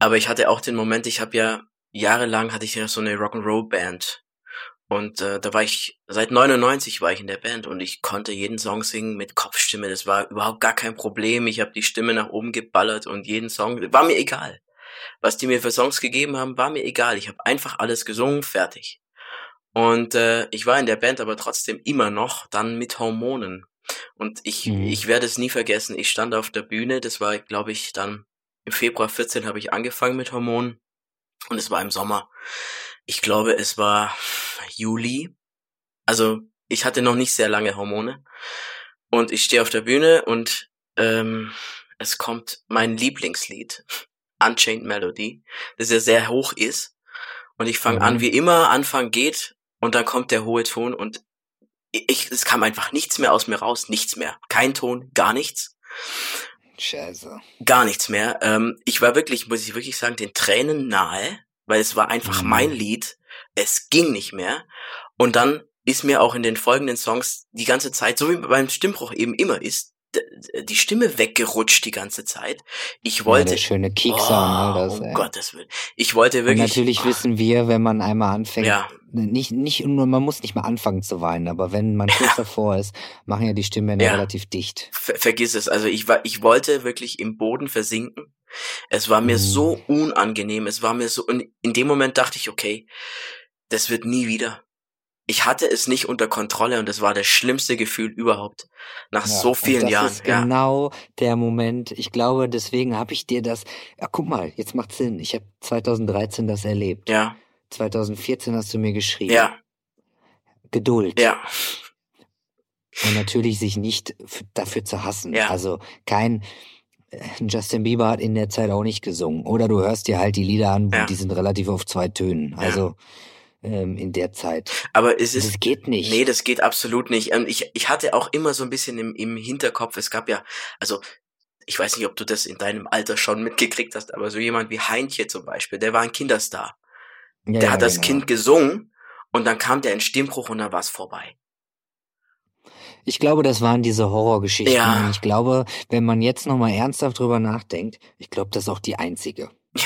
Aber ich hatte auch den Moment, ich habe ja jahrelang hatte ich ja so eine Rock'n'Roll Band und äh, da war ich seit 99 war ich in der Band und ich konnte jeden Song singen mit Kopfstimme. Das war überhaupt gar kein Problem. Ich habe die Stimme nach oben geballert und jeden Song war mir egal. Was die mir für Songs gegeben haben, war mir egal. Ich habe einfach alles gesungen, fertig. Und äh, ich war in der Band aber trotzdem immer noch dann mit Hormonen. Und ich, mhm. ich werde es nie vergessen. Ich stand auf der Bühne, das war, glaube ich, dann im Februar 14 habe ich angefangen mit Hormonen und es war im Sommer. Ich glaube, es war Juli. Also ich hatte noch nicht sehr lange Hormone und ich stehe auf der Bühne und ähm, es kommt mein Lieblingslied, Unchained Melody, das ja sehr hoch ist. Und ich fange mhm. an, wie immer, Anfang geht und dann kommt der hohe Ton und ich, es kam einfach nichts mehr aus mir raus, nichts mehr. Kein Ton, gar nichts. Scheiße. Gar nichts mehr. Ähm, ich war wirklich, muss ich wirklich sagen, den Tränen nahe, weil es war einfach mhm. mein Lied. Es ging nicht mehr. Und dann ist mir auch in den folgenden Songs die ganze Zeit, so wie beim Stimmbruch eben immer ist, die Stimme weggerutscht die ganze Zeit. Ich wollte. Ja, schöne oh, ne, das, um ey. Gottes Willen. Ich wollte wirklich. Und natürlich oh. wissen wir, wenn man einmal anfängt, ja. Nicht, nicht nur, man muss nicht mal anfangen zu weinen, aber wenn man kurz davor ist, machen ja die Stimmen ja. relativ dicht. Ver vergiss es. Also ich war, ich wollte wirklich im Boden versinken. Es war mir mm. so unangenehm. Es war mir so, und in dem Moment dachte ich, okay, das wird nie wieder ich hatte es nicht unter Kontrolle und es war das schlimmste Gefühl überhaupt nach ja, so vielen das Jahren. Das ist ja. genau der Moment. Ich glaube, deswegen habe ich dir das. Ja, guck mal, jetzt macht Sinn. Ich habe 2013 das erlebt. Ja. 2014 hast du mir geschrieben. Ja. Geduld. Ja. Und natürlich sich nicht dafür zu hassen. Ja. Also kein äh, Justin Bieber hat in der Zeit auch nicht gesungen. Oder du hörst dir halt die Lieder an, ja. die sind relativ auf zwei Tönen. Also ja ähm, in der Zeit. Aber es ist. Das geht nicht. Nee, das geht absolut nicht. Ähm, ich, ich hatte auch immer so ein bisschen im, im Hinterkopf, es gab ja, also ich weiß nicht, ob du das in deinem Alter schon mitgekriegt hast, aber so jemand wie Heintje zum Beispiel, der war ein Kinderstar. Ja, der ja, hat das genau. Kind gesungen und dann kam der in Stimmbruch und dann war es vorbei. Ich glaube, das waren diese Horrorgeschichten. Ja. Und ich glaube, wenn man jetzt nochmal ernsthaft drüber nachdenkt, ich glaube, das ist auch die einzige.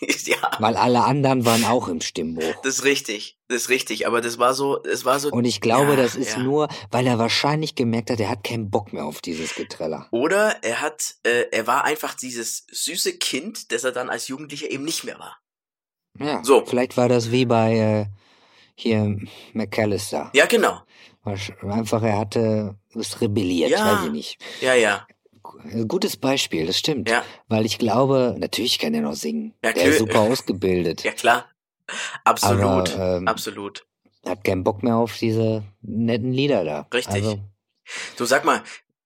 Ja, ja. Weil alle anderen waren auch im Stimmbruch. Das ist richtig, das ist richtig, aber das war so, es war so. Und ich glaube, ja, das ist ja. nur, weil er wahrscheinlich gemerkt hat, er hat keinen Bock mehr auf dieses Getreller. Oder er hat, äh, er war einfach dieses süße Kind, das er dann als Jugendlicher eben nicht mehr war. Ja. So. Vielleicht war das wie bei äh, hier McAllister. Ja, genau. Einfach, er hatte es rebelliert, ja. weiß ich nicht. Ja, ja. Gutes Beispiel, das stimmt. Ja. Weil ich glaube, natürlich kann er noch singen. Ja, der ist super ausgebildet. Ja, klar. Absolut. Aber, ähm, Absolut. Hat keinen Bock mehr auf diese netten Lieder da. Richtig. Also, du sag mal,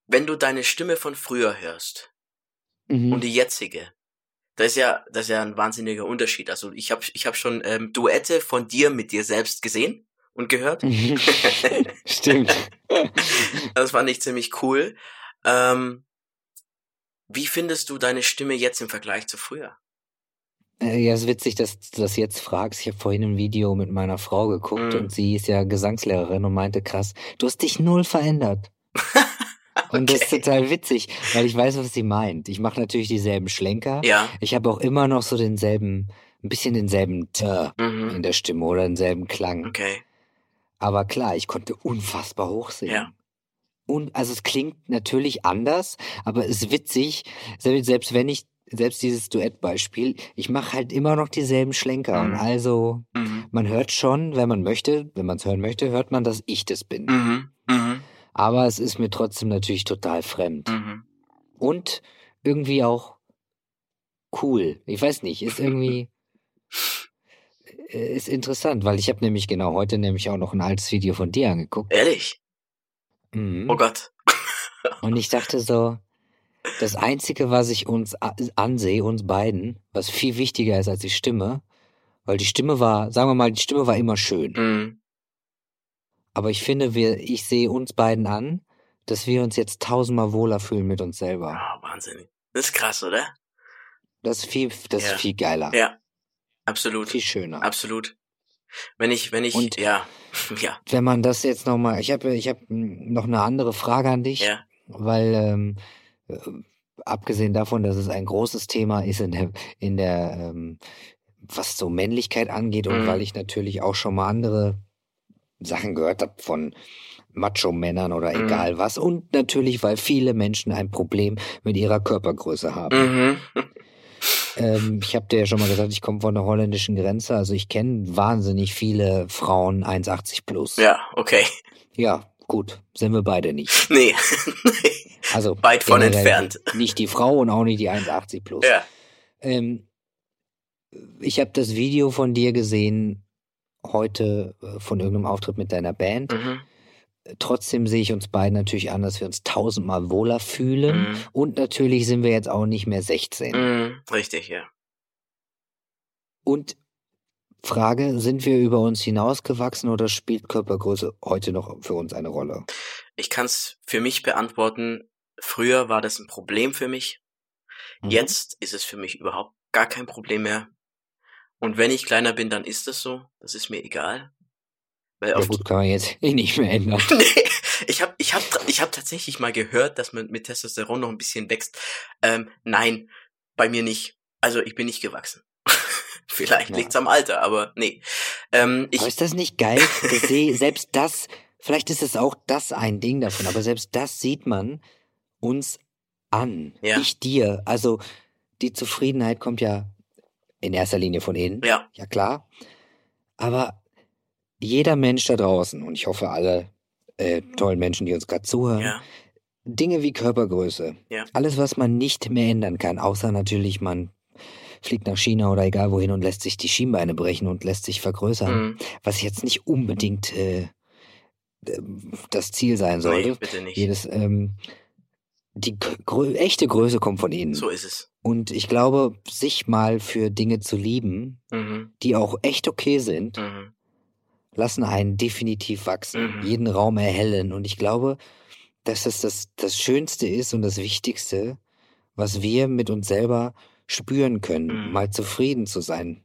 wenn du deine Stimme von früher hörst mhm. und die jetzige, das ist ja, das ist ja ein wahnsinniger Unterschied. Also ich habe ich hab schon ähm, Duette von dir mit dir selbst gesehen und gehört. Stimmt. das fand ich ziemlich cool. Ähm, wie findest du deine Stimme jetzt im Vergleich zu früher? Äh, ja, es ist witzig, dass du das jetzt fragst. Ich habe vorhin ein Video mit meiner Frau geguckt mm. und sie ist ja Gesangslehrerin und meinte, krass, du hast dich null verändert. okay. Und das ist total witzig, weil ich weiß, was sie meint. Ich mache natürlich dieselben Schlenker. Ja. Ich habe auch immer noch so denselben, ein bisschen denselben Tör mhm. in der Stimme oder denselben Klang. Okay. Aber klar, ich konnte unfassbar hoch singen. Ja und also es klingt natürlich anders, aber es ist witzig, selbst wenn ich selbst dieses Duettbeispiel, ich mache halt immer noch dieselben Schlenker mhm. und also mhm. man hört schon, wenn man möchte, wenn man es hören möchte, hört man, dass ich das bin. Mhm. Aber es ist mir trotzdem natürlich total fremd mhm. und irgendwie auch cool. Ich weiß nicht, ist irgendwie äh, ist interessant, weil ich habe nämlich genau heute nämlich auch noch ein altes Video von dir angeguckt. Ehrlich? Mhm. Oh Gott. Und ich dachte so, das Einzige, was ich uns ansehe, uns beiden, was viel wichtiger ist als die Stimme, weil die Stimme war, sagen wir mal, die Stimme war immer schön. Mhm. Aber ich finde, wir, ich sehe uns beiden an, dass wir uns jetzt tausendmal wohler fühlen mit uns selber. Oh, Wahnsinn. Das ist krass, oder? Das ist viel, das ja. ist viel geiler. Ja. Absolut. Viel schöner. Absolut. Wenn ich, wenn ich, Und ja, ja. Wenn man das jetzt nochmal, ich habe ich hab noch eine andere Frage an dich, ja. weil ähm, äh, abgesehen davon, dass es ein großes Thema ist in der, in der ähm, was so Männlichkeit angeht und mhm. weil ich natürlich auch schon mal andere Sachen gehört habe von Macho-Männern oder mhm. egal was und natürlich, weil viele Menschen ein Problem mit ihrer Körpergröße haben. Mhm. Ähm, ich habe dir ja schon mal gesagt, ich komme von der holländischen Grenze. Also ich kenne wahnsinnig viele Frauen 1,80 plus. Ja, okay. Ja, gut. Sind wir beide nicht. Nee. also weit von entfernt. Nicht die Frau und auch nicht die 1,80 plus. Ja. Ähm, ich habe das Video von dir gesehen heute äh, von irgendeinem Auftritt mit deiner Band. Mhm. trotzdem sehe ich uns beiden natürlich an, dass wir uns tausendmal wohler fühlen. Mhm. Und natürlich sind wir jetzt auch nicht mehr 16. Mhm. Richtig, ja. Und Frage, sind wir über uns hinausgewachsen oder spielt Körpergröße heute noch für uns eine Rolle? Ich kann es für mich beantworten. Früher war das ein Problem für mich. Mhm. Jetzt ist es für mich überhaupt gar kein Problem mehr. Und wenn ich kleiner bin, dann ist das so. Das ist mir egal. Weil Ja gut, kann man jetzt eh nicht mehr ändern. nee, ich habe ich hab, ich hab tatsächlich mal gehört, dass man mit Testosteron noch ein bisschen wächst. Ähm, nein, bei mir nicht. Also ich bin nicht gewachsen. Vielleicht Ja. liegt's am Alter, aber nee. Ähm, ich, Aber ist das nicht geil? Ich sehe selbst das, vielleicht ist es auch das ein Ding davon, aber selbst das sieht man uns an. Ja. Ich dir. Also die Zufriedenheit kommt ja in erster Linie von innen. ja, Ja klar. Aber jeder Mensch da draußen, und ich hoffe alle äh, tollen Menschen, die uns gerade zuhören, ja, Dinge wie Körpergröße, Ja. alles, was man nicht mehr ändern kann, außer natürlich man fliegt nach China oder egal wohin und lässt sich die Schienbeine brechen und lässt sich vergrößern, mhm. was jetzt nicht unbedingt äh, das Ziel sein sollte. nee, bitte nicht. Jedes, ähm, die grö echte Größe kommt von innen. So ist es. Und ich glaube, sich mal für Dinge zu lieben, Mhm. die auch echt okay sind, Mhm. lassen einen definitiv wachsen, Mhm. jeden Raum erhellen. Und ich glaube, dass das, das das Schönste ist und das Wichtigste, was wir mit uns selber spüren können, Mhm. mal zufrieden zu sein.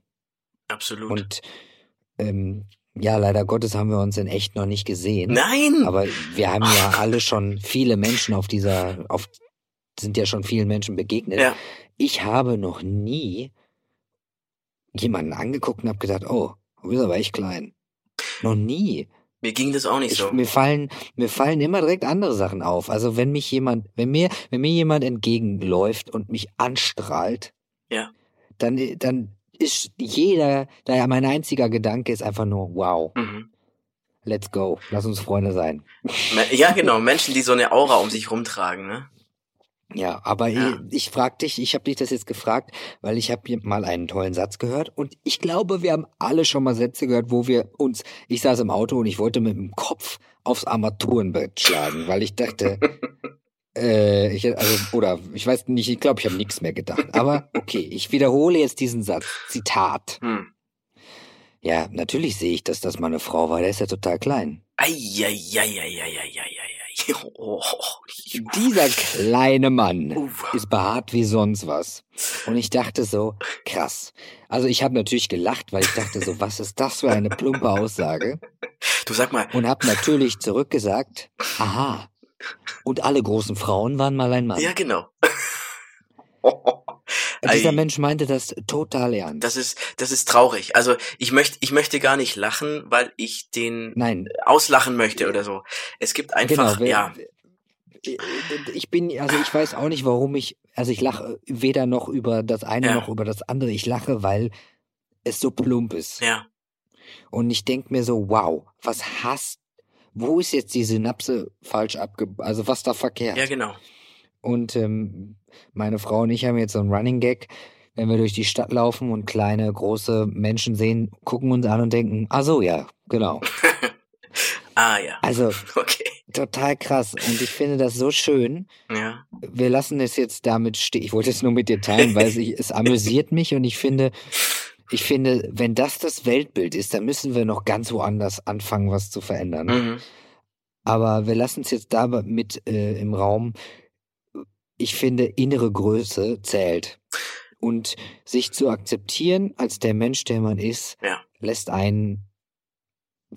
Absolut. Und ähm, ja, leider Gottes haben wir uns in echt noch nicht gesehen. Nein! Aber wir haben ja alle schon viele Menschen auf dieser, auf, sind ja schon vielen Menschen begegnet. ja, Ich habe noch nie jemanden angeguckt und habe gedacht, oh, du bist aber echt klein. Noch nie. mir ging das auch nicht Ich, so. mir fallen, mir fallen immer direkt andere Sachen auf. Also wenn mich jemand, wenn mir, wenn mir jemand entgegenläuft und mich anstrahlt, Ja. dann, dann ist jeder, daher mein einziger Gedanke ist einfach nur, wow, Mhm. let's go, lass uns Freunde sein. Ja, genau. Menschen, die so eine Aura um sich rumtragen, ne? Ja, aber Ja. ich, ich frag dich, ich habe dich das jetzt gefragt, weil ich habe mal einen tollen Satz gehört und ich glaube, wir haben alle schon mal Sätze gehört, wo wir uns, ich saß im Auto und ich wollte mit dem Kopf aufs Armaturenbrett schlagen, weil ich dachte, äh, ich, also, oder ich weiß nicht, ich glaube, ich habe nichts mehr gedacht. Aber okay, ich wiederhole jetzt diesen Satz. Zitat. Hm. Ja, natürlich sehe ich, dass das mal eine Frau war, der ist ja total klein. Eieieiei. Oh, Dieser kleine Mann Uff. ist behaart wie sonst was. Und ich dachte so, krass. Also ich habe natürlich gelacht, weil ich dachte so, was ist das für eine plumpe Aussage? Du sag mal, Und habe natürlich zurückgesagt, aha. Und alle großen Frauen waren mal ein Mann. ja genau. Dieser Ei. Mensch meinte das total ernst. Das ist, das ist traurig. Also ich möchte, ich möchte gar nicht lachen, weil ich den Nein, auslachen möchte oder so. Es gibt einfach, genau. ja, Ich bin, also ich weiß auch nicht, warum ich, also ich lache weder noch über das eine Ja. noch über das andere. Ich lache, weil es so plump ist. ja, Und ich denk mir so, wow, was hast, wo ist jetzt die Synapse falsch abge, also was da verkehrt? ja genau. Und ähm, meine Frau und ich haben jetzt so einen Running Gag, wenn wir durch die Stadt laufen und kleine, große Menschen sehen, gucken uns an und denken, ah so, ja, genau. Ah ja, Also okay. total krass. Und ich finde das so schön. Ja, Wir lassen es jetzt damit stehen. Ich wollte es nur mit dir teilen, weil es, es amüsiert mich und ich finde, ich finde, wenn das das Weltbild ist, dann müssen wir noch ganz woanders anfangen, was zu verändern. mhm. Aber wir lassen es jetzt da mit äh, im Raum. Ich finde, innere Größe zählt. Und sich zu akzeptieren als der Mensch, der man ist, Ja. lässt einen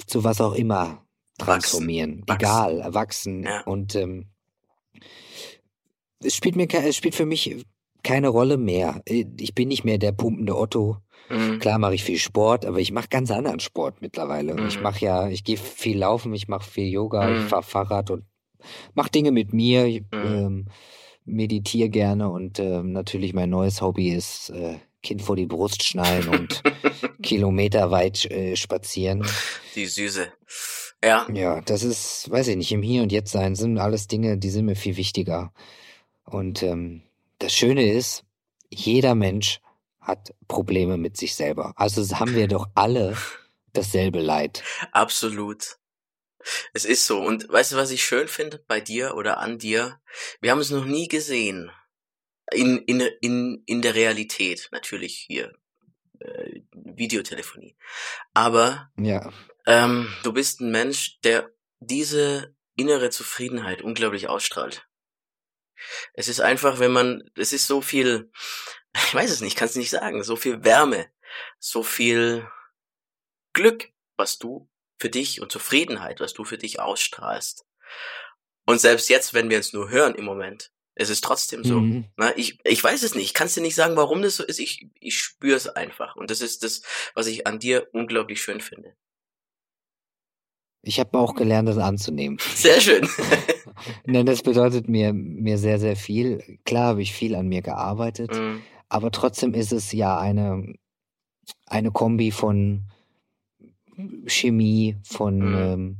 zu was auch immer transformieren. Wachsen. Egal, wachsen. Ja. Und ähm, es spielt mir es spielt für mich keine Rolle mehr. Ich bin nicht mehr der pumpende Otto. Mhm. Klar mache ich viel Sport, aber ich mache ganz anderen Sport mittlerweile. Mhm. Ich mache ja, ich gehe viel laufen, ich mache viel Yoga, Mhm. ich fahre Fahrrad und mache Dinge mit mir, ich, Mhm. ähm, meditiere gerne und ähm, natürlich mein neues Hobby ist äh, Kind vor die Brust schnallen und kilometerweit äh, spazieren. Die Süße. Ja, Ja, das ist, weiß ich nicht, im Hier und Jetzt sein sind alles Dinge, die sind mir viel wichtiger. Und ähm, das Schöne ist, jeder Mensch hat Probleme mit sich selber. Also haben wir doch alle dasselbe Leid. absolut. Es ist so. Und weißt du, was ich schön finde bei dir oder an dir? Wir haben es noch nie gesehen. In, in, in, in der Realität. Natürlich hier. Äh, Videotelefonie. Aber Ja. ähm, du bist ein Mensch, der diese innere Zufriedenheit unglaublich ausstrahlt. Es ist einfach, wenn man, es ist so viel, ich weiß es nicht, kann es nicht sagen, so viel Wärme, so viel Glück, was du für dich und Zufriedenheit, was du für dich ausstrahlst. Und selbst jetzt, wenn wir uns nur hören im Moment, es ist trotzdem so. Mhm. Na, ich, ich weiß es nicht, ich kann es dir nicht sagen, warum das so ist, ich, ich spüre es einfach. Und das ist das, was ich an dir unglaublich schön finde. Ich habe auch gelernt, das anzunehmen. Sehr schön. Nein, das bedeutet mir, mir sehr, sehr viel. Klar habe ich viel an mir gearbeitet, Mm, aber trotzdem ist es ja eine, eine Kombi von Chemie, von Mhm. ähm,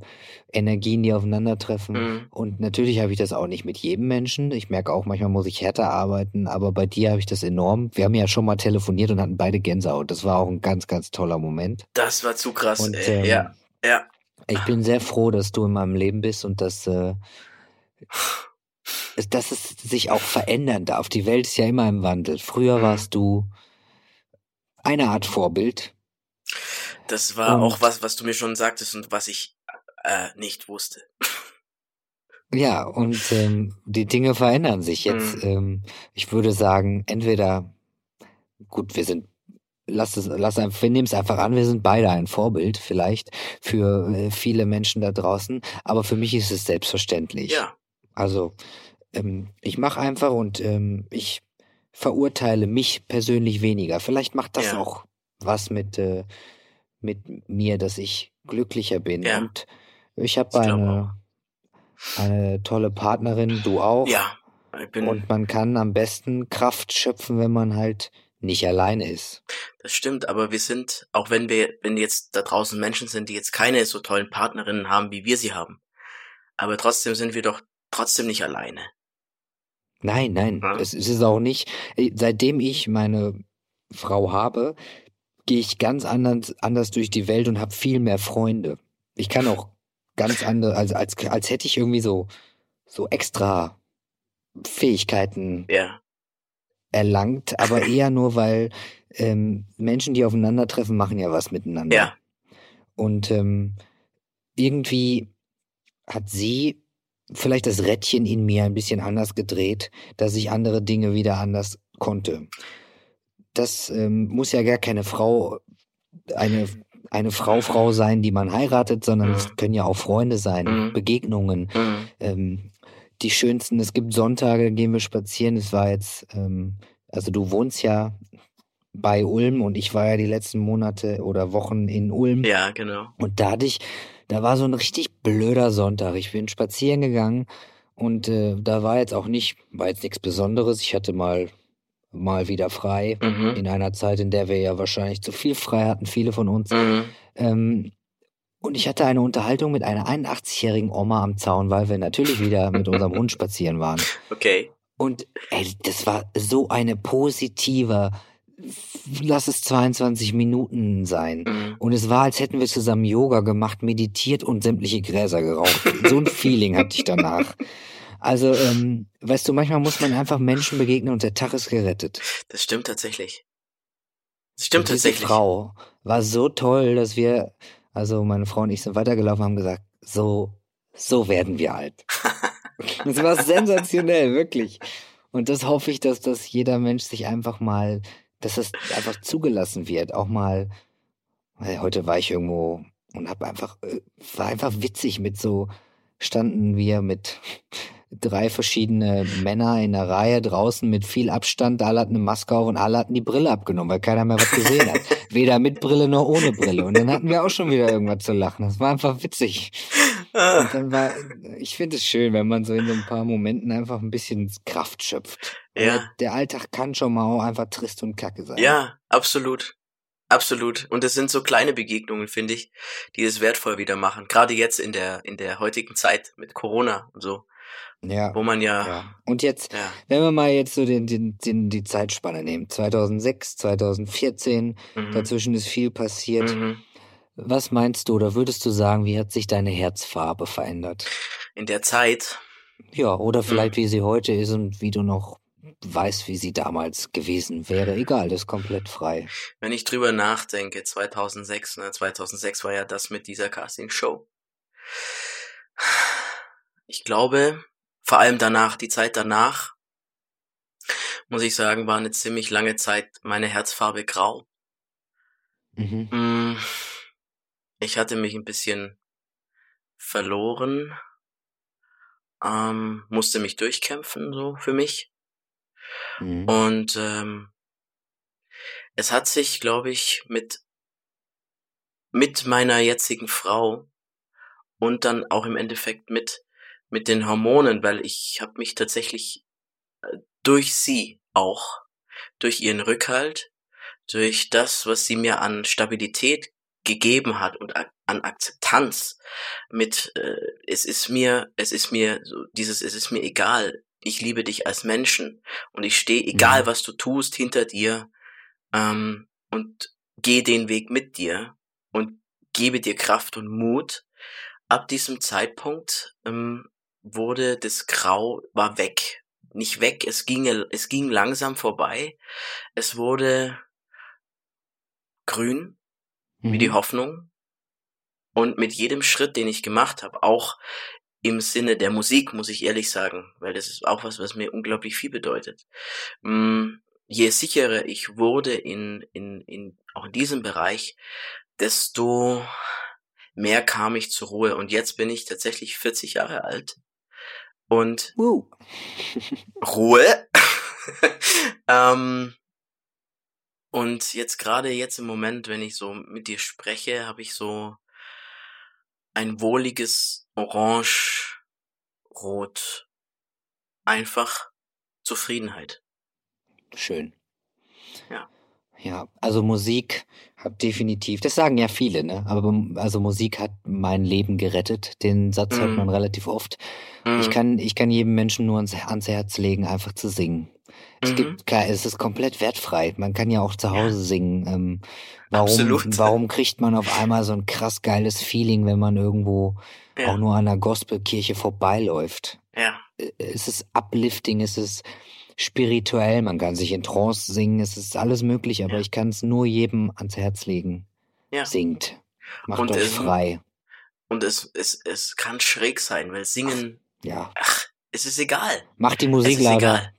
Energien, die aufeinandertreffen. mm. Und natürlich habe ich das auch nicht mit jedem Menschen. Ich merke auch, manchmal muss ich härter arbeiten, aber bei dir habe ich das enorm. Wir haben ja schon mal telefoniert und hatten beide Gänsehaut. Das war auch ein ganz, ganz toller Moment. Das war zu krass, Und ey. ähm, Ja, ja. ich bin sehr froh, dass du in meinem Leben bist und dass, äh, dass es sich auch verändern darf. Die Welt ist ja immer im Wandel. Früher Mhm. warst du eine Art Vorbild. Das war Und- auch was, was du mir schon sagtest und was ich äh, nicht wusste. Ja, und ähm, die Dinge verändern sich jetzt. Mhm. Ähm, ich würde sagen, entweder, gut, wir sind, lass es, lass einfach, wir nehmen es einfach an, wir sind beide ein Vorbild vielleicht für äh, viele Menschen da draußen, aber für mich ist es selbstverständlich. Ja, Also ähm, ich mache einfach und ähm, ich verurteile mich persönlich weniger. Vielleicht macht das Ja. auch was mit äh, mit mir, dass ich glücklicher bin. Ja. Und ich habe eine eine tolle Partnerin, du auch. ja. Ich bin, Und man kann am besten Kraft schöpfen, wenn man halt nicht allein ist. das stimmt, aber wir sind, auch wenn wir, wenn jetzt da draußen Menschen sind, die jetzt keine so tollen Partnerinnen haben, wie wir sie haben, aber trotzdem sind wir doch trotzdem nicht alleine. Nein, nein, Ja. es, es ist auch nicht. äh, Seitdem ich meine Frau habe, gehe ich ganz anders, anders durch die Welt und habe viel mehr Freunde. Ich kann auch ganz andere, also als, als hätte ich irgendwie so, so extra Fähigkeiten Ja, erlangt, aber eher nur, weil ähm, Menschen, die aufeinandertreffen, machen ja was miteinander. ja, Und ähm, irgendwie hat sie vielleicht das Rädchen in mir ein bisschen anders gedreht, dass ich andere Dinge wieder anders konnte. Das ähm, muss ja gar keine Frau, eine, eine Frau, Frau sein, die man heiratet, sondern Mhm. es können ja auch Freunde sein, Mhm. Begegnungen, mhm. ähm, die schönsten, es gibt Sonntage, gehen wir spazieren. Es war jetzt, ähm, also du wohnst ja bei Ulm und ich war ja die letzten Monate oder Wochen in Ulm. ja, genau. Und da hatte ich, da war so ein richtig blöder Sonntag. Ich bin spazieren gegangen und äh, da war jetzt auch nicht, war jetzt nichts Besonderes. Ich hatte mal, mal wieder frei. Mhm. In einer Zeit, in der wir ja wahrscheinlich zu viel frei hatten, viele von uns. Mhm. Ähm, und ich hatte eine Unterhaltung mit einer 81-jährigen Oma am Zaun, weil wir natürlich wieder mit unserem Hund spazieren waren. Okay. Und ey, das war so eine positive, lass es 22 Minuten sein. Mhm. Und es war, als hätten wir zusammen Yoga gemacht, meditiert und sämtliche Gräser geraucht. So ein Feeling hatte ich danach. Also, ähm, weißt du, manchmal muss man einfach Menschen begegnen und der Tag ist gerettet. Das stimmt tatsächlich. Das stimmt und diese tatsächlich. Frau war so toll, dass wir, also meine Frau und ich sind weitergelaufen, haben gesagt, so, so werden wir alt. Das war sensationell, wirklich. Und das hoffe ich, dass das jeder Mensch sich einfach mal, dass das einfach zugelassen wird, auch mal, weil heute war ich irgendwo und hab einfach, äh, war einfach witzig mit so, standen wir mit drei verschiedene Männer in der Reihe draußen mit viel Abstand, alle hatten eine Maske auf und alle hatten die Brille abgenommen, weil keiner mehr was gesehen hat. Weder mit Brille noch ohne Brille. Und dann hatten wir auch schon wieder irgendwas zu lachen. Das war einfach witzig. Ah, Und dann war, ich finde es schön, wenn man so in so ein paar Momenten einfach ein bisschen Kraft schöpft. Ja. Der Alltag kann schon mal auch einfach trist und kacke sein. Ja, absolut. Absolut. Und es sind so kleine Begegnungen, finde ich, die es wertvoll wieder machen. Gerade jetzt in der, in der heutigen Zeit mit Corona und so, Ja. wo man ja, ja. Und jetzt, ja, wenn wir mal jetzt so den, den, den, die Zeitspanne nehmen, 2006, 2014, mhm, dazwischen ist viel passiert. mhm, Was meinst du oder würdest du sagen, wie hat sich deine Herzfarbe verändert? In der Zeit? Ja, oder vielleicht mhm. wie sie heute ist und wie du noch weißt, wie sie damals gewesen wäre. Egal, das ist komplett frei. Wenn ich drüber nachdenke, 2006, ne, 2006 war ja das mit dieser Casting-Show. Ich glaube, vor allem danach, die Zeit danach, muss ich sagen, war eine ziemlich lange Zeit meine Herzfarbe grau. Mhm. Mm, ich hatte mich ein bisschen verloren, ähm, musste mich durchkämpfen, so für mich. Mhm. Und ähm, es hat sich, glaube ich, mit mit meiner jetzigen Frau und dann auch im Endeffekt mit mit den Hormonen, weil ich habe mich tatsächlich äh, durch sie auch, durch ihren Rückhalt, durch das, was sie mir an Stabilität gegeben hat und an Akzeptanz mit äh, es ist mir es ist mir so dieses es ist mir egal. Ich liebe dich als Menschen und ich stehe egal was du tust hinter dir ähm, und gehe den Weg mit dir und gebe dir Kraft und Mut. Ab diesem Zeitpunkt ähm, wurde das Grau war weg nicht weg es ging es ging langsam vorbei es wurde grün mhm. wie die mhm. Hoffnung. Und mit jedem Schritt, den ich gemacht habe, auch im Sinne der Musik, muss ich ehrlich sagen, weil das ist auch was, was mir unglaublich viel bedeutet. Mm, je sicherer ich wurde in, in, in, auch in diesem Bereich, desto mehr kam ich zur Ruhe. Und jetzt bin ich tatsächlich 40 Jahre alt. Und uh. Ruhe. ähm, und jetzt gerade jetzt im Moment, wenn ich so mit dir spreche, habe ich so ein wohliges Orange, Rot, einfach Zufriedenheit. Schön. Ja. Ja, also Musik hat definitiv, das sagen ja viele, ne? Aber also Musik hat mein Leben gerettet. Den Satz mm. hört man relativ oft. Mm. Ich mhm. kann, ich kann jedem Menschen nur ans, ans Herz legen, einfach zu singen. Es mhm. gibt klar, es ist komplett wertfrei. Man kann ja auch zu Hause ja. singen. Ähm, warum, Absolut. warum kriegt man auf einmal so ein krass geiles Feeling, wenn man irgendwo ja. auch nur an einer Gospelkirche vorbeiläuft? Ja. Äh, es ist uplifting, es ist spirituell, man kann sich in Trance singen, es ist alles möglich, aber ja. ich kann es nur jedem ans Herz legen. Ja. Singt. Macht und euch es, frei. Und es, es, es kann schräg sein, weil Singen. Ja. Ach, es ist egal. Mach die Musik lauter.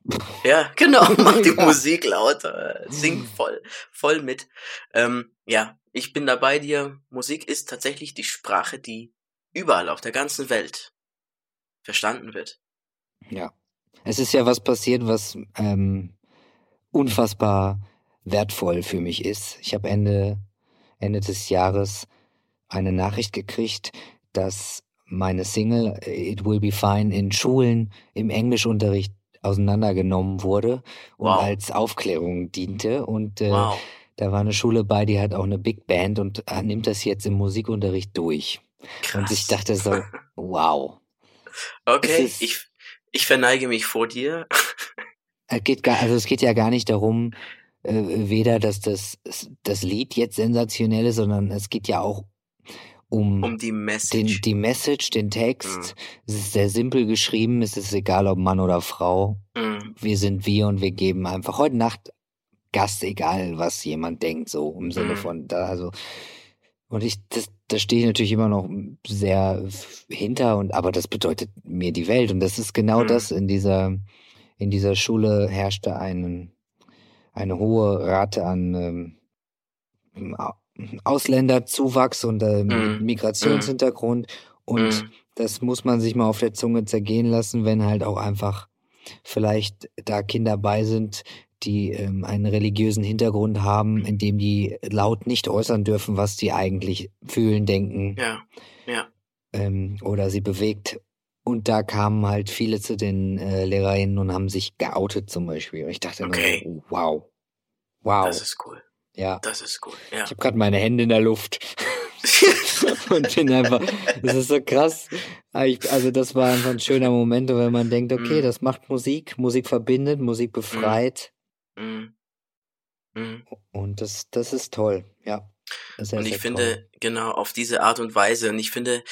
Ja, genau, mach die Musik lauter. Sing voll, voll mit. Ähm, ja, ich bin da bei dir. Musik ist tatsächlich die Sprache, die überall auf der ganzen Welt verstanden wird. Ja. Es ist ja was passiert, was ähm, unfassbar wertvoll für mich ist. Ich habe Ende, Ende des Jahres eine Nachricht gekriegt, dass meine Single It Will Be Fine in Schulen im Englischunterricht auseinandergenommen wurde und wow. als Aufklärung diente. Und äh, wow. da war eine Schule bei, die hat auch eine Big Band und äh, nimmt das jetzt im Musikunterricht durch. Krass. Und ich dachte so, wow. Okay, ist, ich, ich verneige mich vor dir. Es geht gar, also es geht ja gar nicht darum, äh, weder dass das, das Lied jetzt sensationell ist, sondern es geht ja auch um, um die Message. Den, die Message, den Text. Mhm. Es ist sehr simpel geschrieben, es ist egal ob Mann oder Frau. Mhm. Wir sind wir und wir geben einfach heute Nacht Gast, egal was jemand denkt, so im Sinne mhm. von da, also und ich, das, da stehe ich natürlich immer noch sehr hinter und aber das bedeutet mir die Welt und das ist genau mhm. das in dieser in dieser Schule herrschte einen, eine hohe Rate an ähm, Ausländerzuwachs und äh, mm. Migrationshintergrund. Und mm. das muss man sich mal auf der Zunge zergehen lassen, wenn halt auch einfach vielleicht da Kinder bei sind, die ähm, einen religiösen Hintergrund haben, in dem die laut nicht äußern dürfen, was sie eigentlich fühlen, denken. Ja, ja. Ähm, oder sie bewegt. Und da kamen halt viele zu den äh, Lehrerinnen und haben sich geoutet zum Beispiel. Und ich dachte okay. nur, wow. Wow. Das ist cool. Ja. Das ist cool. Ja. Ich habe gerade meine Hände in der Luft. und bin einfach, das ist so krass. Also das war einfach ein schöner Moment, wenn man denkt, okay, mm. das macht Musik, Musik verbindet, Musik befreit. Mm. Mm. Und das, das ist toll, ja. Sehr, und ich finde, toll. genau, auf diese Art und Weise, und ich finde,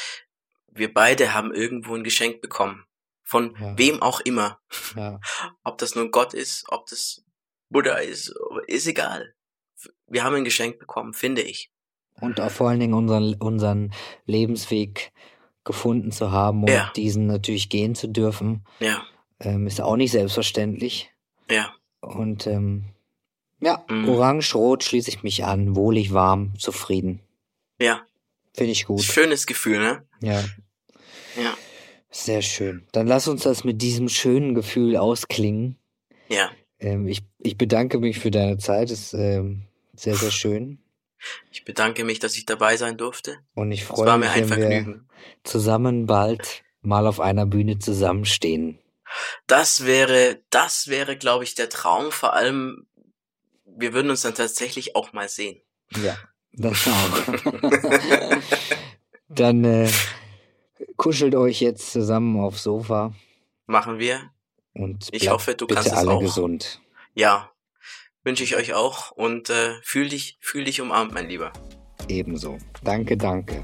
wir beide haben irgendwo ein Geschenk bekommen. Von ja. wem auch immer. Ja. Ob das nun Gott ist, ob das Buddha ist, ist egal. Wir haben ein Geschenk bekommen, finde ich. Und auch vor allen Dingen unseren, unseren Lebensweg gefunden zu haben und ja. diesen natürlich gehen zu dürfen. Ja. Ähm, ist auch nicht selbstverständlich. Ja. Und ähm, ja, mhm. orange-rot schließe ich mich an, wohlig, warm, zufrieden. Ja. Finde ich gut. Schönes Gefühl, ne? Ja. Ja. Sehr schön. Dann lass uns das mit diesem schönen Gefühl ausklingen. Ja. Ähm, ich, ich bedanke mich für deine Zeit. Es ist ähm, sehr, sehr schön. Ich bedanke mich, dass ich dabei sein durfte. Und ich freue mich, wenn wir zusammen bald mal auf einer Bühne zusammenstehen. Das wäre, das wäre, glaube ich, der Traum. Vor allem, wir würden uns dann tatsächlich auch mal sehen. Ja, das auch. dann äh, kuschelt euch jetzt zusammen aufs Sofa. Machen wir. Und ich hoffe, du kannst alle es auch. gesund. Ja, wünsche ich euch auch und äh, fühl dich, fühl dich umarmt, mein Lieber. Ebenso. Danke, danke.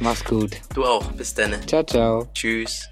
Mach's gut. Du auch. Bis dann. Ciao, ciao. Tschüss.